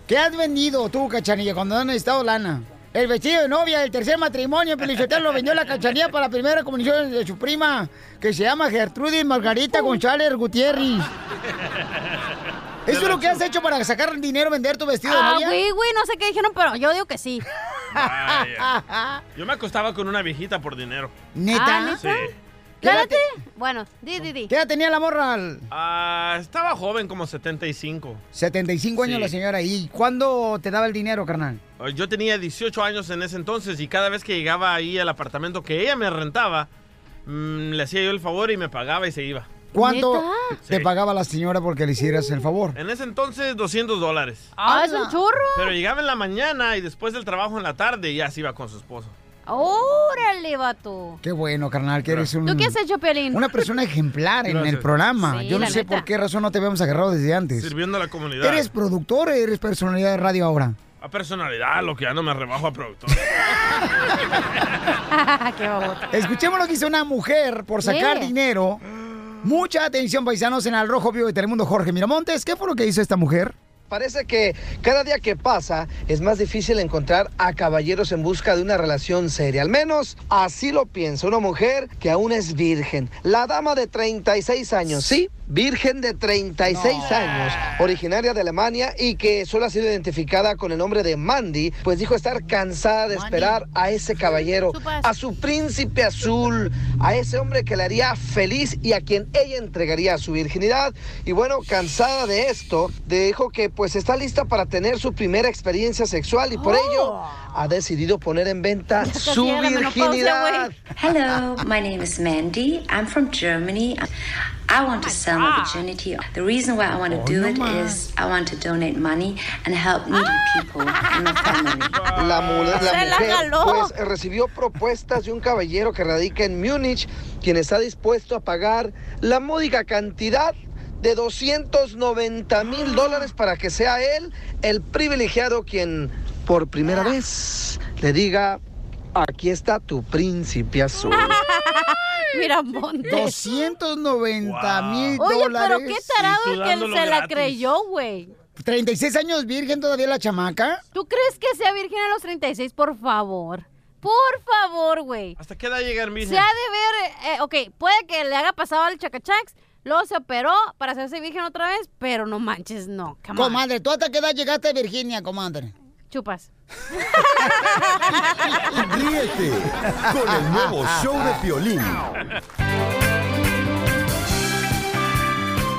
¿Qué has vendido tú, cachanilla, cuando has necesitado lana? El vestido de novia del tercer matrimonio, Pelichotelo lo vendió la cachanilla para la primera comunión de su prima, que se llama Gertrudis Margarita González Gutiérrez. ¿Eso es lo que has hecho para sacar dinero, vender tu vestido de Ah, novia? güey, güey, no sé qué dijeron, pero yo digo que sí. Vaya. Yo me acostaba con una viejita por dinero. ¿Neta? Ah, ¿neta? Sí. ¿Qué edad, Espérate. Bueno, di, di, di. qué edad tenía la morra? Ah, estaba joven, como 75. 75 años Sí. la señora. ¿Y cuándo te daba el dinero, carnal? Yo tenía 18 años en ese entonces y cada vez que llegaba ahí al apartamento que ella me rentaba, mm, le hacía yo el favor y me pagaba y se iba. ¿Cuánto ¿Neta? te Sí. pagaba la señora porque le hicieras el favor? En ese entonces 200 dólares. Ah, es un churro. Pero llegaba en la mañana y después del trabajo en la tarde ya se iba con su esposo. Órale, vato. Qué bueno, carnal, que eres un... ¿Tú qué has hecho, Pelín? Una persona ejemplar en Gracias. el programa. Sí, Yo no la sé neta. por qué razón no te habíamos agarrado desde antes. Sirviendo a la comunidad. ¿Eres productor o eres personalidad de radio ahora? A personalidad, lo que ya no me rebajo a productor. qué babota. Escuchemos lo que hizo una mujer por sacar ¿Qué? dinero. Mucha atención, paisanos, en el Rojo Vivo de Telemundo, Jorge Miramontes. ¿Qué fue lo que hizo esta mujer? Parece que cada día que pasa es más difícil encontrar a caballeros en busca de una relación seria. Al menos así lo piensa una mujer que aún es virgen. La dama de 36 años, sí, virgen de 36 años, originaria de Alemania y que solo ha sido identificada con el nombre de Mandy, pues dijo estar cansada de esperar a ese caballero, a su príncipe azul, a ese hombre que le haría feliz y a quien ella entregaría su virginidad. Y bueno, cansada de esto, dijo que pues está lista para tener su primera experiencia sexual y por ello ha decidido poner en venta su virginidad. Hello, my name is Mandy. I'm from Germany. I want to sell my virginity. The reason why I want to do it is I want to donate money and help needy people in my family. La, mu- la mujer pues recibió propuestas de un caballero que radica en Múnich, quien está dispuesto a pagar la módica cantidad de 290 mil dólares para que sea él el privilegiado quien por primera vez le diga, aquí está tu príncipe azul. Mira, Monte. 290 mil Oye, dólares. pero qué tarado el que se la creyó, güey. 36 años virgen todavía la chamaca. ¿Tú crees que sea virgen a los 36? Por favor. Por favor, güey. ¿Hasta qué edad llega el virgen? Se ha de ver, eh, ok, puede que le haga pasado al chacachax, luego se operó para hacerse virgen otra vez, pero no manches, no. come on. Comadre, ¿tú hasta qué edad llegaste a Virginia, comadre? Chupas. Ríete con el nuevo show de Piolín.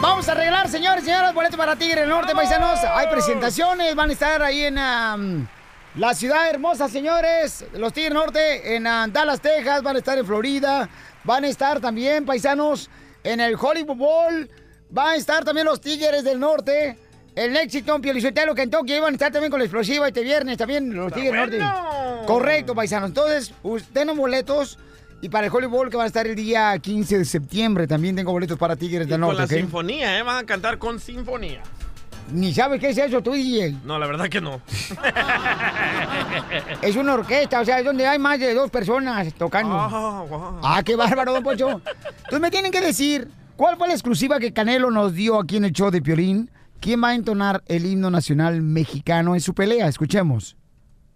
Vamos a arreglar, señores y señoras, boletos para Tigre del Norte, paisanos. Hay presentaciones, van a estar ahí en la ciudad hermosa, señores. Los Tigres del Norte en ah, Dallas, Texas, van a estar en Florida. Van a estar también, paisanos, en el Hollywood Bowl. Van a estar también los Tigres del Norte. El Lexington, Piolizotelo, Kentucky, ahí van a estar también con la explosiva este viernes, también los Tigres del Norte. Correcto, paisanos. Entonces, tengo boletos. Y para el Hollywood que va a estar el día 15 de septiembre, también tengo boletos para Tigres Y del con Norte. la ¿ok? sinfonía, ¿eh? Van a cantar con sinfonía. Ni sabes qué es eso tú, DJ. No, la verdad que no. Es una orquesta, o sea, es donde hay más de dos personas tocando. Ah, wow. Ah, qué bárbaro, don Poncho. Entonces me tienen que decir, ¿cuál fue la exclusiva que Canelo nos dio aquí en el show de Piolín? ¿Quién va a entonar el himno nacional mexicano en su pelea? Escuchemos.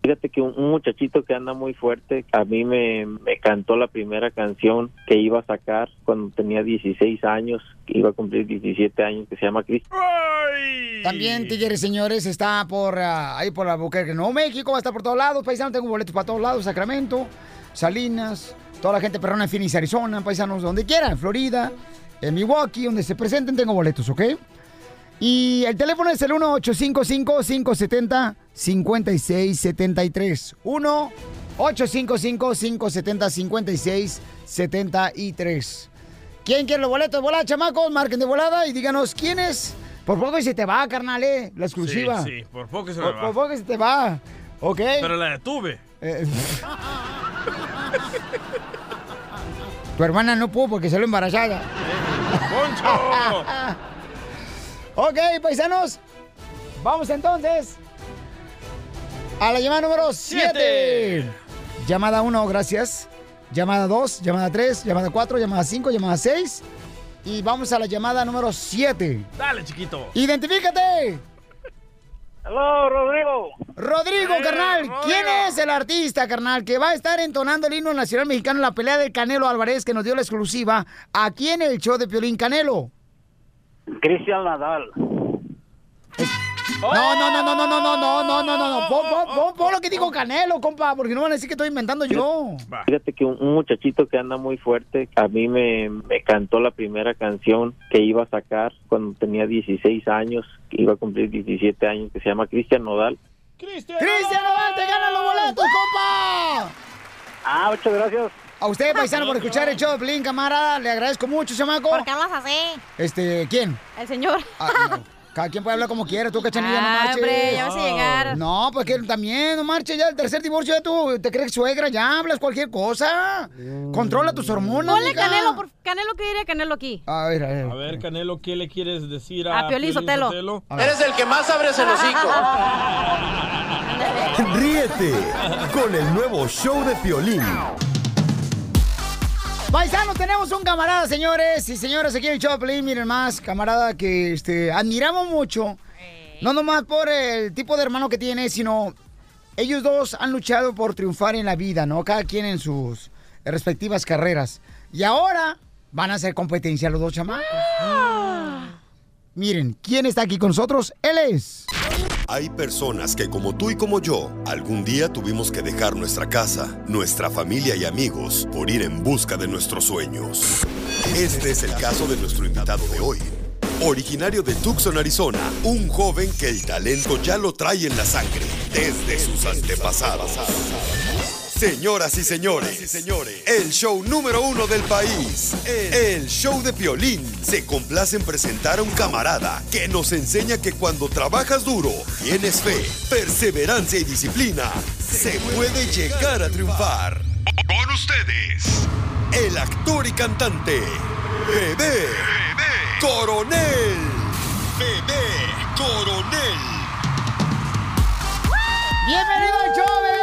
Fíjate que un, muchachito que anda muy fuerte, a mí me, me cantó la primera canción que iba a sacar cuando tenía 16 años, que iba a cumplir 17 años, que se llama Cristian. También, Tigres, señores, está por ah, ahí por la Albuquerque, Nuevo México, va a estar por todos lados, paisanos, tengo boletos para todos lados, Sacramento, Salinas, toda la gente perrona en Phoenix, Arizona, paisanos, donde quiera, en Florida, en Milwaukee, donde se presenten, tengo boletos, ¿ok? Y el teléfono es el 1-855-570-5673. 1-855-570-5673. ¿Quién quiere los boletos de volada, chamacos? Marquen de volada y díganos quién es. Por poco se te va, carnal, eh, la exclusiva. Sí, sí, por poco se me Por, va. por poco se te va. ¿Ok? Pero la detuve. Eh, tu hermana no pudo porque salió embarazada. ¡Poncho! ok, paisanos. Vamos entonces a la llamada número 7. Siete. Llamada 1, gracias. Llamada 2, llamada 3, llamada 4, llamada 5, llamada 6. Y vamos a la llamada número 7. Dale, chiquito. ¡Identifícate! Hello, Rodrigo. Rodrigo, Eh, carnal, Rodrigo. ¿quién es el artista, carnal, que va a estar entonando el himno nacional mexicano en la pelea del Canelo Álvarez que nos dio la exclusiva aquí en el show de Piolín Canelo? Cristian Nadal. No, no, no, no, no, no, no, no, no, no, no, no. Pon, pon, pon, pon lo que dijo Canelo, compa, porque no van a decir que estoy inventando yo. Fíjate que un, muchachito que anda muy fuerte, a mí me, me cantó la primera canción que iba a sacar cuando tenía 16 años, que iba a cumplir 17 años, que se llama Cristian Nodal. ¡Cristian Nodal, te ganan los boletos, compa! Ah, muchas gracias. A usted, paisano, por escuchar el show de camarada, le agradezco mucho, chamaco. ¿Por qué hablas así? Este, ¿quién? El señor. Ah, no. Cada quien puede hablar como quiera, tú, cachanilla, no Ah, marches. hombre, ya vas a llegar. No, pues que también, no marches ya el tercer divorcio, ya tú te crees suegra, ya hablas cualquier cosa. Controla tus hormonas, Ponle. Canelo, por... Canelo, ¿qué diría Canelo aquí? A ver, a ver. A ver, Canelo, ¿qué le quieres decir a, A Piolín Sotelo. Eres el que más abres el hocico. Ríete con el nuevo show de Piolín. Paisano, tenemos un camarada, señores y señoras, aquí en el Piolín, miren más, camarada que este, admiramos mucho. No nomás por el tipo de hermano que tiene, sino ellos dos han luchado por triunfar en la vida, ¿no? Cada quien en sus respectivas carreras. Y ahora van a hacer competencia los dos chamacos. Miren, ¿quién está aquí con nosotros? Él es. Hay personas que como tú y como yo, algún día tuvimos que dejar nuestra casa, nuestra familia y amigos por ir en busca de nuestros sueños. Este es el caso de nuestro invitado de hoy. Originario de Tucson, Arizona, un joven que el talento ya lo trae en la sangre desde sus antepasados. Señoras y señores, el show número uno del país, el show de Piolín, se complace en presentar a un camarada que nos enseña que cuando trabajas duro, tienes fe, perseverancia y disciplina, se puede llegar a triunfar. Con ustedes, el actor y cantante, Bebé, Coronel, Bebé Coronel. Bienvenido al show, bebé coronel, señores.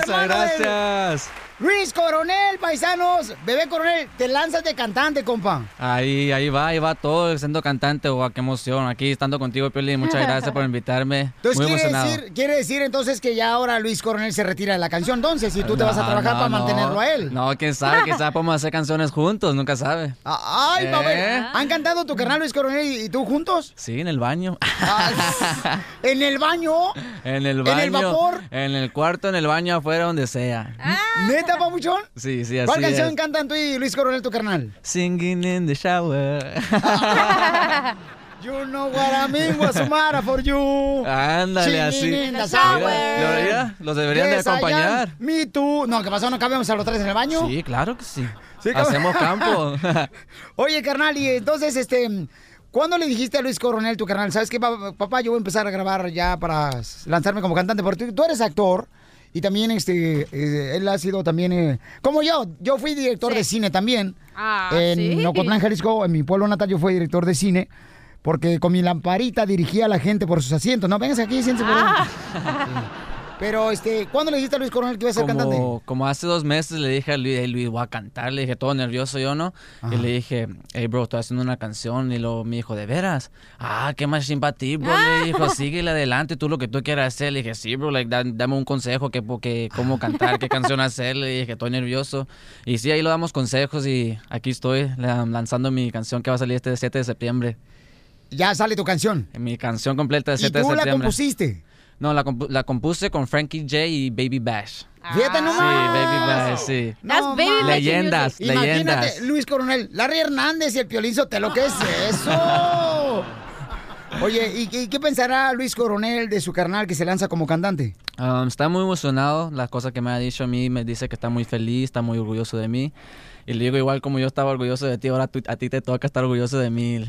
Gracias, gracias. Luis Coronel, paisanos. Bebé Coronel, te lanzas de cantante, compa. Ahí, ahí va, ahí va todo, siendo cantante, o qué emoción. Aquí estando contigo, Piolín, muchas gracias por invitarme. Entonces, Muy quiere emocionado. decir, quiere decir entonces que ya ahora Luis Coronel se retira de la canción. Entonces, si tú te vas a trabajar no, para no. mantenerlo a él. No, quién sabe, quizás podemos hacer canciones juntos, nunca sabe. Ay, papá. ¿Eh? ¿Han cantado tu carnal Luis Coronel y y tú juntos? Sí, en el baño. ¿En el baño? En el ¿En baño. el vapor? En el cuarto, en el baño, afuera, donde sea. ¿Neta, papuchón? Sí, sí, así ¿Cuál canción es. cantan tú y Luis Coronel, tu carnal? Singing in the shower. You know what I mean, matter for you. Ándale, así. Singing in the Mira, mira, los deberían de Yes, acompañar. Me too. No, ¿qué pasó? ¿No cabemos a los tres en el baño? Sí, claro que sí. Hacemos campo. Oye, carnal, y entonces, este, ¿cuándo le dijiste a Luis Coronel, tu carnal, sabes qué, pa- papá, yo voy a empezar a grabar ya para lanzarme como cantante? Porque tú, tú eres actor y también, este, eh, él ha sido también, eh, como yo, yo fui director de cine también. Ah, en sí. Ocotlán, Jalisco, en mi pueblo natal, yo fui director de cine. Porque con mi lamparita dirigía a la gente por sus asientos. No, vénganse aquí, siéntense por Ah. Pero, este, ¿cuándo le dijiste a Luis Coronel que iba a ser cantante? Como, como hace dos meses le dije a Luis, hey, Luis, voy a cantar. Le dije, todo nervioso yo, ¿no? Y le dije, hey, bro, estoy haciendo una canción. Y luego me dijo, ¿de veras? Ah, qué más para ti, bro. Le dijo, síguele adelante, tú lo que tú quieras hacer. Le dije, sí, bro, like, da- dame un consejo, que, que, cómo cantar, qué canción hacer. Le dije, estoy nervioso. Y sí, ahí lo damos consejos y aquí estoy la- lanzando mi canción que va a salir este 7 de septiembre. Ya sale tu canción. Mi canción completa ¿Y 7 de tú la septiembre. compusiste? No, la, compu- la compuse con Frankie J y Baby Bash. Fíjate Sí, nomás. Baby Bash, sí. No, Baby. Bash Leyendas, Imagínate, leyendas. Luis Coronel, Larry Hernández y el Piolín Sotelo, ¿qué es eso? Oye, ¿y, qué- qué pensará Luis Coronel de su carnal que se lanza como cantante? Um, está muy emocionado. Las cosas que me ha dicho a mí me dice que está muy feliz, está muy orgulloso de mí. Y le digo, igual como yo estaba orgulloso de ti, ahora tú- a ti te toca estar orgulloso de mí.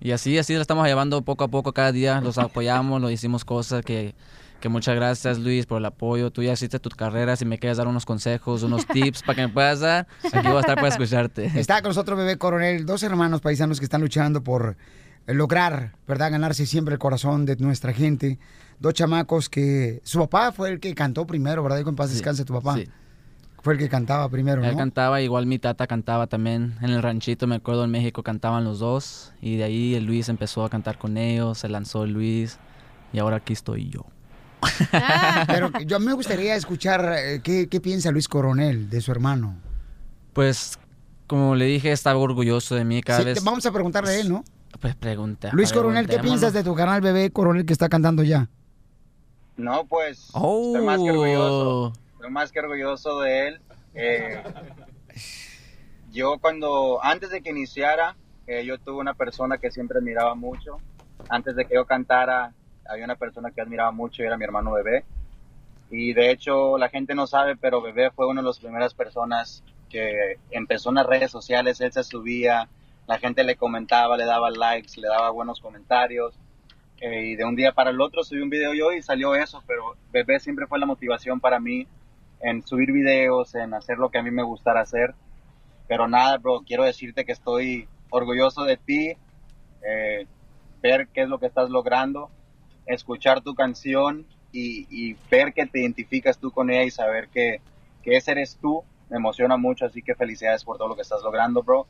Y así, así lo estamos llevando poco a poco cada día. Los apoyamos, lo hicimos cosas que, que muchas gracias Luis por el apoyo. Tú ya hiciste tu carrera. Si me quieres dar unos consejos, unos tips para que me puedas dar, aquí voy a estar para escucharte. Está con nosotros Bebé Coronel, dos hermanos paisanos que están luchando por eh, lograr, ¿verdad? Ganarse siempre el corazón de nuestra gente. Dos chamacos que... Su papá fue el que cantó primero, ¿verdad? Digo, en paz Sí, descanse tu papá. sí. Fue el que cantaba primero, Él ¿no? cantaba, igual mi tata cantaba también. En el ranchito, me acuerdo, en México cantaban los dos. Y de ahí el Luis empezó a cantar con ellos, se lanzó el Luis. Y ahora aquí estoy yo. Pero yo me gustaría escuchar eh, qué, qué piensa Luis Coronel de su hermano. Pues, como le dije, estaba orgulloso de mí cada Sí, vez. vamos a preguntarle a él, ¿no? Pues pregunta. Luis Coronel, ¿qué piensas de tu canal Bebé Coronel que está cantando ya? No, pues Oh. estoy más que orgulloso. Estoy más que orgulloso de él. Eh, yo cuando, antes de que iniciara, eh, yo tuve una persona que siempre admiraba mucho. Antes de que yo cantara, había una persona que admiraba mucho y era mi hermano Bebé. Y de hecho, la gente no sabe, pero Bebé fue una de las primeras personas que empezó en las redes sociales. Él se subía, la gente le comentaba, le daba likes, le daba buenos comentarios. Eh, y de un día para el otro subí un video yo y salió eso, pero Bebé siempre fue la motivación para mí en subir videos, en hacer lo que a mí me gustara hacer. Pero nada, bro, quiero decirte que estoy orgulloso de ti, eh, ver qué es lo que estás logrando, escuchar tu canción y, y ver que te identificas tú con ella y saber que, que ese eres tú, me emociona mucho, así que felicidades por todo lo que estás logrando, bro.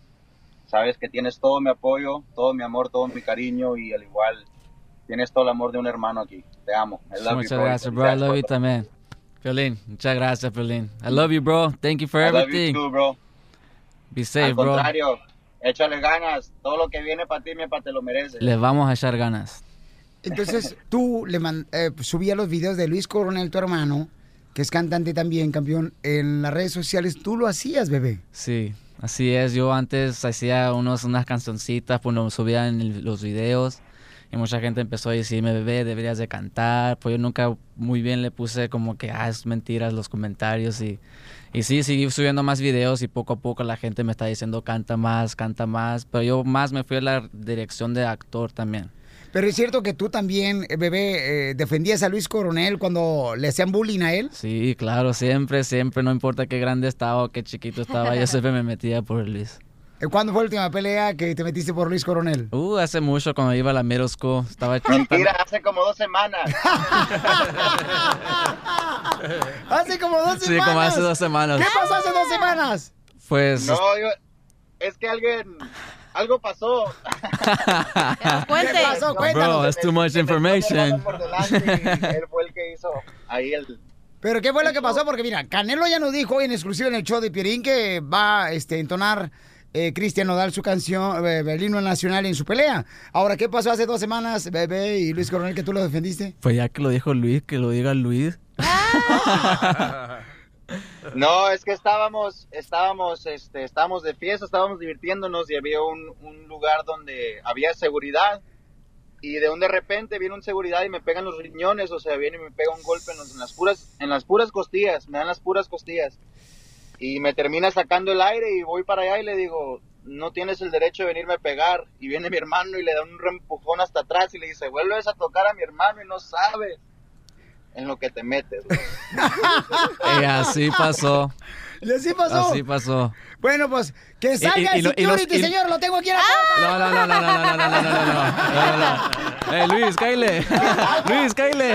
Sabes que tienes todo mi apoyo, todo mi amor, todo mi cariño y al igual tienes todo el amor de un hermano aquí. Te amo. I love Muchas you, bro, y gracias, bro. I love you también. Piolín, muchas gracias, Piolín. I love you, bro. Thank you for I love you everything. too, bro. Be safe, Al bro. contrario, échale ganas. Todo lo que viene para ti, mi pa, te lo mereces. Les vamos a echar ganas. Entonces, tú le man- eh, subías los videos de Luis Coronel, tu hermano, que es cantante también, campeón, en las redes sociales. ¿Tú lo hacías, bebé? Sí, así es. Yo antes hacía unos, unas cancioncitas, pues lo subía en el- los videos. Y mucha gente empezó a decirme, bebé, deberías de cantar. Pues yo nunca muy bien le puse como que, ah, es mentiras los comentarios. Y, y sí, seguí subiendo más videos y poco a poco la gente me está diciendo, canta más, canta más. Pero yo más me fui a la dirección de actor también. Pero es cierto que tú también, eh, bebé, eh, defendías a Luis Coronel cuando le hacían bullying a él. Sí, claro, siempre, siempre, no importa qué grande estaba o qué chiquito estaba, yo siempre me metía por Luis. Eh, ¿Cuándo fue la última pelea que te metiste por Luis Coronel? Uh, hace mucho cuando iba a la middle school, estaba Mentira, hace como dos semanas. Hace como dos Sí, semanas. como hace dos semanas. ¿Qué pasó hace dos semanas? Pues No, yo, es que alguien, algo pasó. ¿Qué pasó? Bro, that's too much information. Por delante y él fue el que hizo ahí el... Pero ¿qué fue lo que pasó? Porque mira, Canelo ya nos dijo hoy en exclusiva en el show de Pierín que va a este, entonar eh, Cristian Nodal su canción, eh, el himno nacional en su pelea. Ahora, ¿qué pasó hace dos semanas, Bebé y Luis Coronel, que tú lo defendiste? Pues ya que lo dijo Luis, que lo diga Luis. No, es que estábamos, estábamos, este, estábamos de fiesta, estábamos divirtiéndonos y había un, un lugar donde había seguridad y de un de repente viene un seguridad y me pegan los riñones, o sea, viene y me pega un golpe en, los- en las puras, en las puras costillas, me dan las puras costillas y me termina sacando el aire y voy para allá y le digo, no tienes el derecho de venirme a pegar y viene mi hermano y le da un empujón hasta atrás y le dice, vuelves a tocar a mi hermano y no sabes en lo que te metes. güey". Y así pasó. ¿Y así pasó? Así pasó. Bueno, pues, que salga y el lo- y los- security, y- señor, lo tengo aquí en la No, no, no, no, no, no, no, no, no, no, no, no, no, no. Eh, Luis, cáile. Luis, cáile.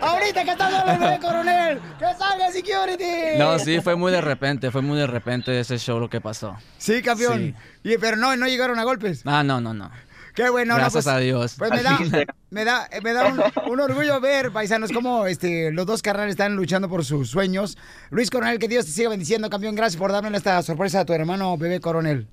Ahorita que solo el bebé coronel. Que salga security. No, sí, fue muy de repente, fue muy de repente ese show lo que pasó. Sí, campeón. Y, pero no, no llegaron a golpes. Ah, no, no, no. Qué bueno, no, Gracias pues- a Dios. Pues me da, me da, eh, me da un, un orgullo ver, paisanos, cómo este, los dos carnales están luchando por sus sueños. Luis Coronel, que Dios te siga bendiciendo, campeón. Gracias por darme esta sorpresa a tu hermano bebé Coronel.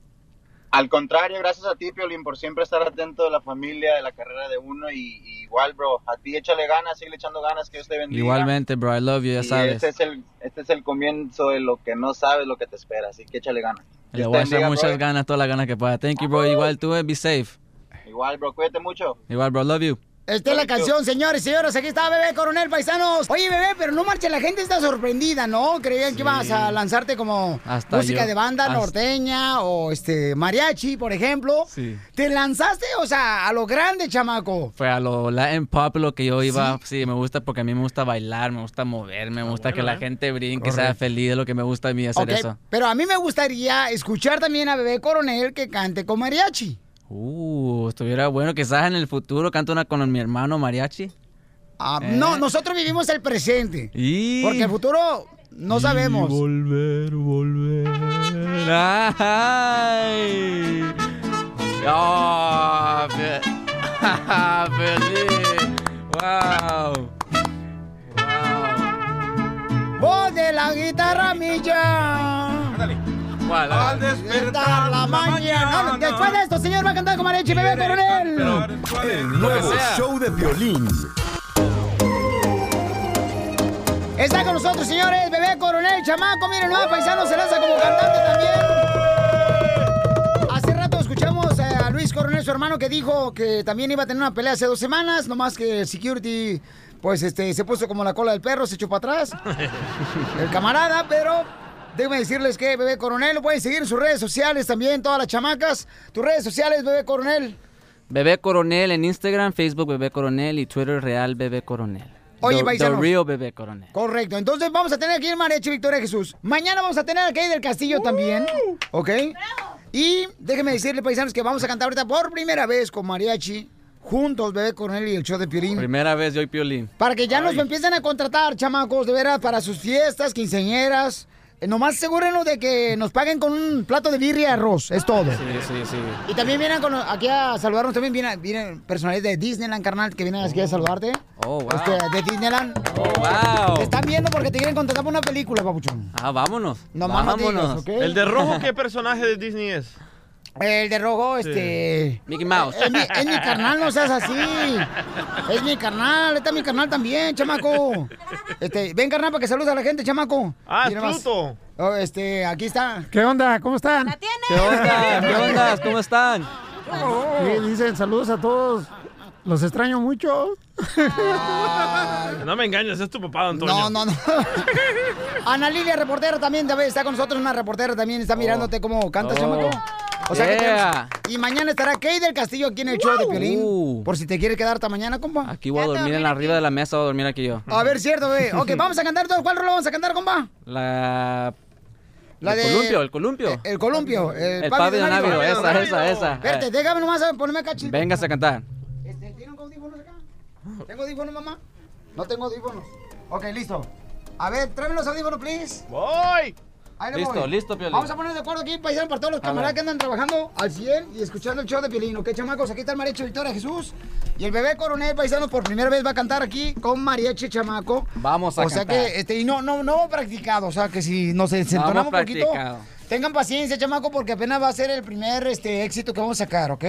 Al contrario, gracias a ti, Piolín, por siempre estar atento de la familia, de la carrera de uno. Y, y igual, bro, a ti échale ganas, sigue echando ganas, que Dios te bendiga. Igualmente, bro, I love you, ya Y sabes. Este es, el, este es el comienzo de lo que no sabes, lo que te espera. Así que échale ganas. Le Dios voy a echar bendiga, muchas bro. ganas, todas las ganas que pueda. Thank you, bro. Igual tú, eh, be safe. Igual, bro, cuídate mucho. Igual, bro, love you. Esta es la canción, señores y señoras. Aquí está Bebé Coronel, paisanos. Oye, bebé, pero no marche, la gente está sorprendida, ¿no? Creían que ibas a lanzarte como Hasta música yo. de banda Hasta- norteña o este mariachi, por ejemplo. Sí. Te lanzaste, o sea, a lo grande, chamaco. Fue a lo Latin Pop lo que yo iba. Sí, me gusta porque a mí me gusta bailar, me gusta moverme, me gusta que la gente brinque, sea feliz, es lo que me gusta a mí hacer eso. Pero a mí me gustaría escuchar también a Bebé Coronel que cante con mariachi. Uh, estuviera bueno. Quizás en el futuro canto una con mi hermano mariachi. Ah, Eh. No, nosotros vivimos el presente. Y... Porque el futuro no sabemos. volver, volver. Ay. Oh, fe- feliz. Wow. Voz de la guitarra milla. ¿Cuál? Al despertar la mañana. Después de esto, señor, va a cantar con mariachi Bebé Coronel. El nuevo show de violín. Está con nosotros, señores, Bebé Coronel, chamaco. Miren, nueva paisano se lanza como cantante también. Hace rato escuchamos a Luis Coronel, su hermano, que dijo que también iba a tener una pelea hace dos semanas, nomás que el security, pues, este, se puso como la cola del perro, se echó para atrás. El camarada, pero déjenme decirles que Bebé Coronel lo pueden seguir en sus redes sociales también, todas las chamacas. Tus redes sociales, Bebé Coronel. Bebé Coronel en Instagram, Facebook Bebé Coronel y Twitter Real Bebé Coronel. Oye, The- The. Real Bebé Coronel. Correcto, entonces vamos a tener aquí el mariachi Victoria Jesús. Mañana vamos a tener a Kay del Castillo también, ¿ok? Y déjenme decirle, paisanos, que vamos a cantar ahorita por primera vez con mariachi, juntos, Bebé Coronel y el show de Piolín. Primera vez yo y Piolín. Para que ya nos empiecen a contratar, chamacos, de veras, para sus fiestas, quinceañeras. Eh, nomás asegúrenos de que nos paguen con un plato de birria y arroz, es todo. Sí, sí, sí. Y también vienen con- aquí a saludarnos, también vienen, vienen personajes de Disneyland, carnal, que vienen aquí a saludarte. Oh, wow. Este, de Disneyland. wow. Te están viendo porque te quieren contratar para una película, papuchón. Ah, vámonos. No vámonos. ¿El de rojo qué personaje de Disney es? El de rojo, este... Mickey Mouse. Es mi, es mi carnal, no seas así. Es mi carnal, está mi carnal también, chamaco. Este, ven, carnal, para que saludes a la gente, chamaco. Ah. Pluto. Oh, este, aquí está. ¿Qué onda? ¿Cómo están? ¿Qué onda? ¿Qué onda? ¿Cómo están? Sí, dicen saludos a todos. Los extraño mucho. No me engañes, es tu papá, Antonio. No, no, no. Ana Lilia, reportera también, está con nosotros una reportera también, está mirándote cómo cantas, Oh. chamaco. O sea que Y mañana estará Kay del Castillo aquí en el show de Piolín. Uh. Por si te quieres quedar hasta mañana, compa. Aquí voy a dormir en la arriba de la mesa, voy a dormir aquí yo. A ver, cierto, güey. Ok, vamos a cantar todo. ¿Cuál rolo vamos a cantar, compa? La... La el de- columpio, el columpio. El columpio. El, El Pablo Návido, esa, esa, esa. Espérate, déjame nomás ponerme acá, chico. Véngase a cantar. ¿Tengo audífonos, mamá? No tengo audífonos. Ok, listo. A ver, tráeme los audífonos, please. ¡Voy! Ahí Listo, voy. listo, Piolín. Vamos a poner de acuerdo aquí, paisano, para todos los camaradas que andan trabajando al 100 y escuchando el show de Piolín. ¿Ok, chamacos? Aquí está el mariachi Victoria Jesús. Y el bebé coronel, paisano, por primera vez va a cantar aquí con mariachi chamaco. Vamos a O sea cantar. que, este, y no, no, no practicado. O sea que si nos desentonamos un poquito, tengan paciencia, chamaco, porque apenas va a ser el primer este, éxito que vamos a sacar, ¿ok?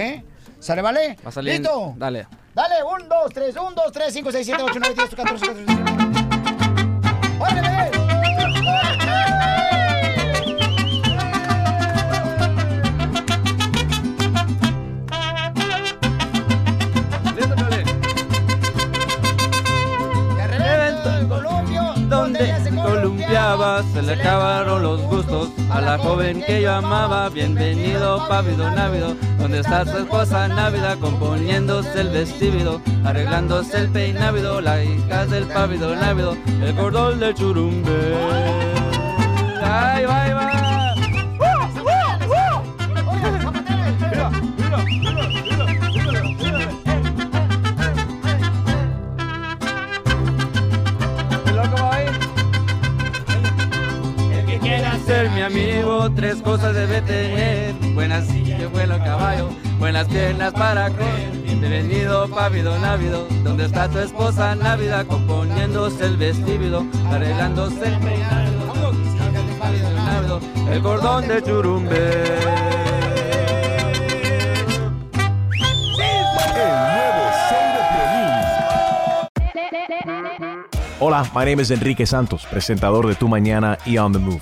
¿Sale, vale? Va a salir. ¿Listo? Dale. Dale, 1, 2, 3, 1, 2, 3, 5, 6, 7, 8, 9, 10, 14, 15, 16, 17. ¡Órale, bebé! Donde columpiaba, se le acabaron los gustos a la joven que yo amaba. Bienvenido, pávido návido, donde está su esposa návida, componiéndose el vestíbido, arreglándose el peinávido, la hija del pávido návido, el cordón de churumbe. ¡Ay, va, ahí tres cosas debe tener. Buenas sillas, buen caballo, buenas piernas para correr. Bienvenido, pávido, návido, ¿dónde está tu esposa návida? Componiéndose el vestíbulo, arreglándose el peinado. El cordón de churumbe. Hola, my name is Enrique Santos, presentador de Tu Mañana y On the Move.